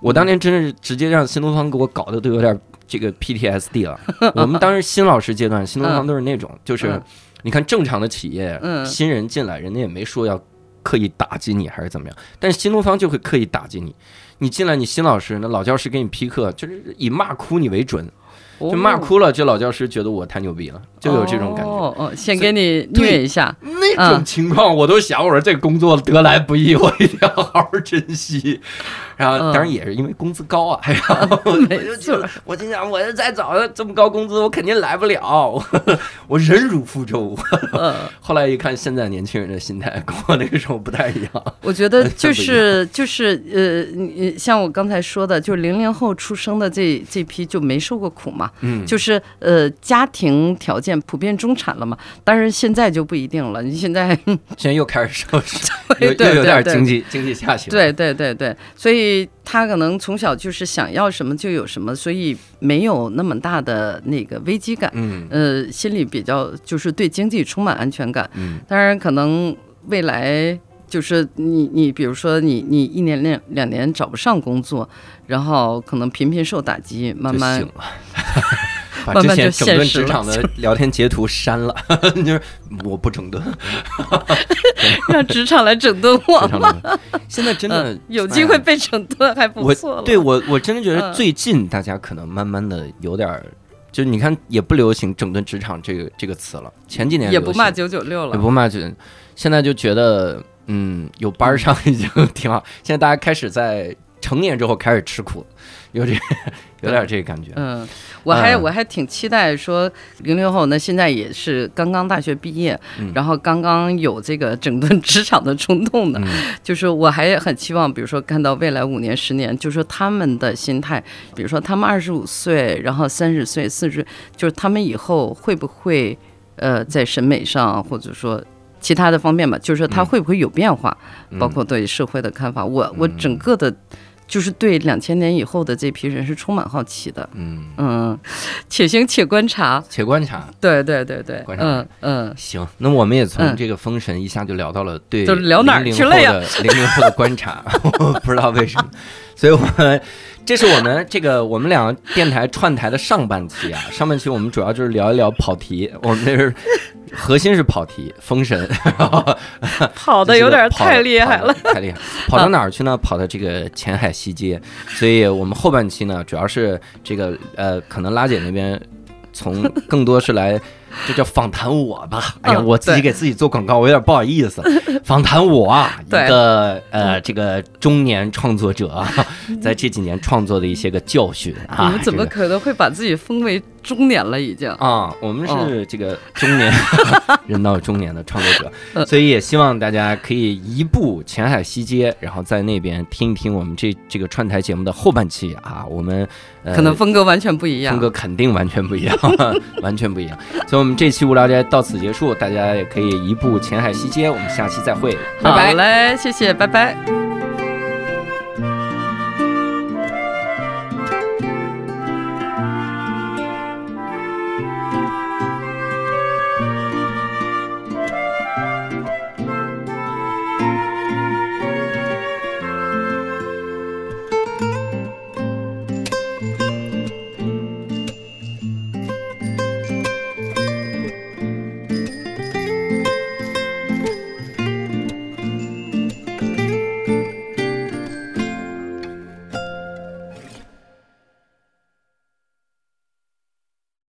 我当年真是直接让新东方给我搞得都有点这个 PTSD 了。我们当时新老师阶段，新东方都是那种，就是嗯你看正常的企业，嗯新人进来，人家也没说要刻意打击你还是怎么样，但是新东方就会刻意打击你。你进来，你新老师，那老教师给你批课，就是以骂哭你为准，就骂哭了，这老教师觉得我太牛逼了，就有这种感觉。哦哦，先给你虐一下，那嗯种情况我都想，我说这工作得来不易，我一定要好好珍惜。[laughs] 然后嗯当然也是因为工资高啊，然后 [laughs] 我就觉得错，我心想，我要再找这么高工资，我肯定来不了，我 [laughs] 我忍辱负重。嗯。后来一看，现在年轻人的心态跟我那个时候不太一样。我觉得就是就是呃，你像我刚才说的，就是零零后出生的这这批就没受过苦嘛，嗯，就是呃家庭条件普遍中产了嘛。当然现在就不一定了，你现在 [laughs] 现在又开始受，[laughs] 又对又有点对对经济经济下行。对对对对，所以他可能从小就是想要什么就有什么，所以没有那么大的那个危机感。嗯呃，心里比较就是对经济充满安全感。嗯当然，可能未来就是你你比如说你你一年两两年找不上工作，然后可能频频受打击，慢 [laughs] 慢就醒了。把之前整顿职场的 [laughs] 聊天截图删了，[laughs] 就是我不整顿，让职场来整顿我吧。现在真的嗯有机会被整顿还不错了。对我我真的觉得嗯最近大家可能慢慢的有点儿，就是你看也不流行整顿职场这个这个词了，前几年也不骂九九六了。也不骂九现在就觉得嗯有班儿上已经挺好，[laughs] 现在大家开始在成年之后开始吃苦，有这有点这个感觉，嗯，我还嗯。我还挺期待说零零后呢，现在也是刚刚大学毕业，嗯。然后刚刚有这个整顿职场的冲动的，嗯。就是我还很期望，比如说看到未来五年、十年，就是说他们的心态，比如说他们二十五岁，然后三十岁、四十，就是他们以后会不会呃在审美上或者说。其他的方面吧，就是说他嗯会不会有变化，嗯。包括对社会的看法。我我嗯整个的，就是对两千年以后的这批人是充满好奇的。嗯，嗯，且行且观察。且观察。对对对对，观察。嗯嗯，行，那我们也从嗯。这个封神一下就聊到了对就聊哪儿00去了呀？后的零零后的观察，[laughs] 我不知道为什么，所以我们这是我们这个我们两个电台串台的上半期啊，上半期我们主要就是聊一聊跑题，[laughs] 我们这是核心是跑题，封神，[laughs] 跑的有点太厉害了。，太厉害。跑到哪儿去呢？跑到这个前海西街，所以我们后半期呢，主要是这个呃，可能拉姐那边从更多是来。这叫访谈我吧？哎呀，嗯我自己给自己做广告，我有点不好意思。[laughs] 访谈我啊，一对个呃，这个中年创作者啊，[laughs] 在这几年创作的一些个教训啊。你们怎么可能会把自己封为中年了？已经。啊，我们哦是这个中年、[laughs] 人到中年的创作者，呃所以也希望大家可以移步前海西街，然后在那边听一听我们这这个串台节目的后半期啊，我们、呃、可能风格完全不一样。风格肯定完全不一样，完全不一样。所以，我们这期无聊斋到此结束，大家也可以移步前海西街，我们下期再会，拜拜好。嘞，谢谢，拜拜。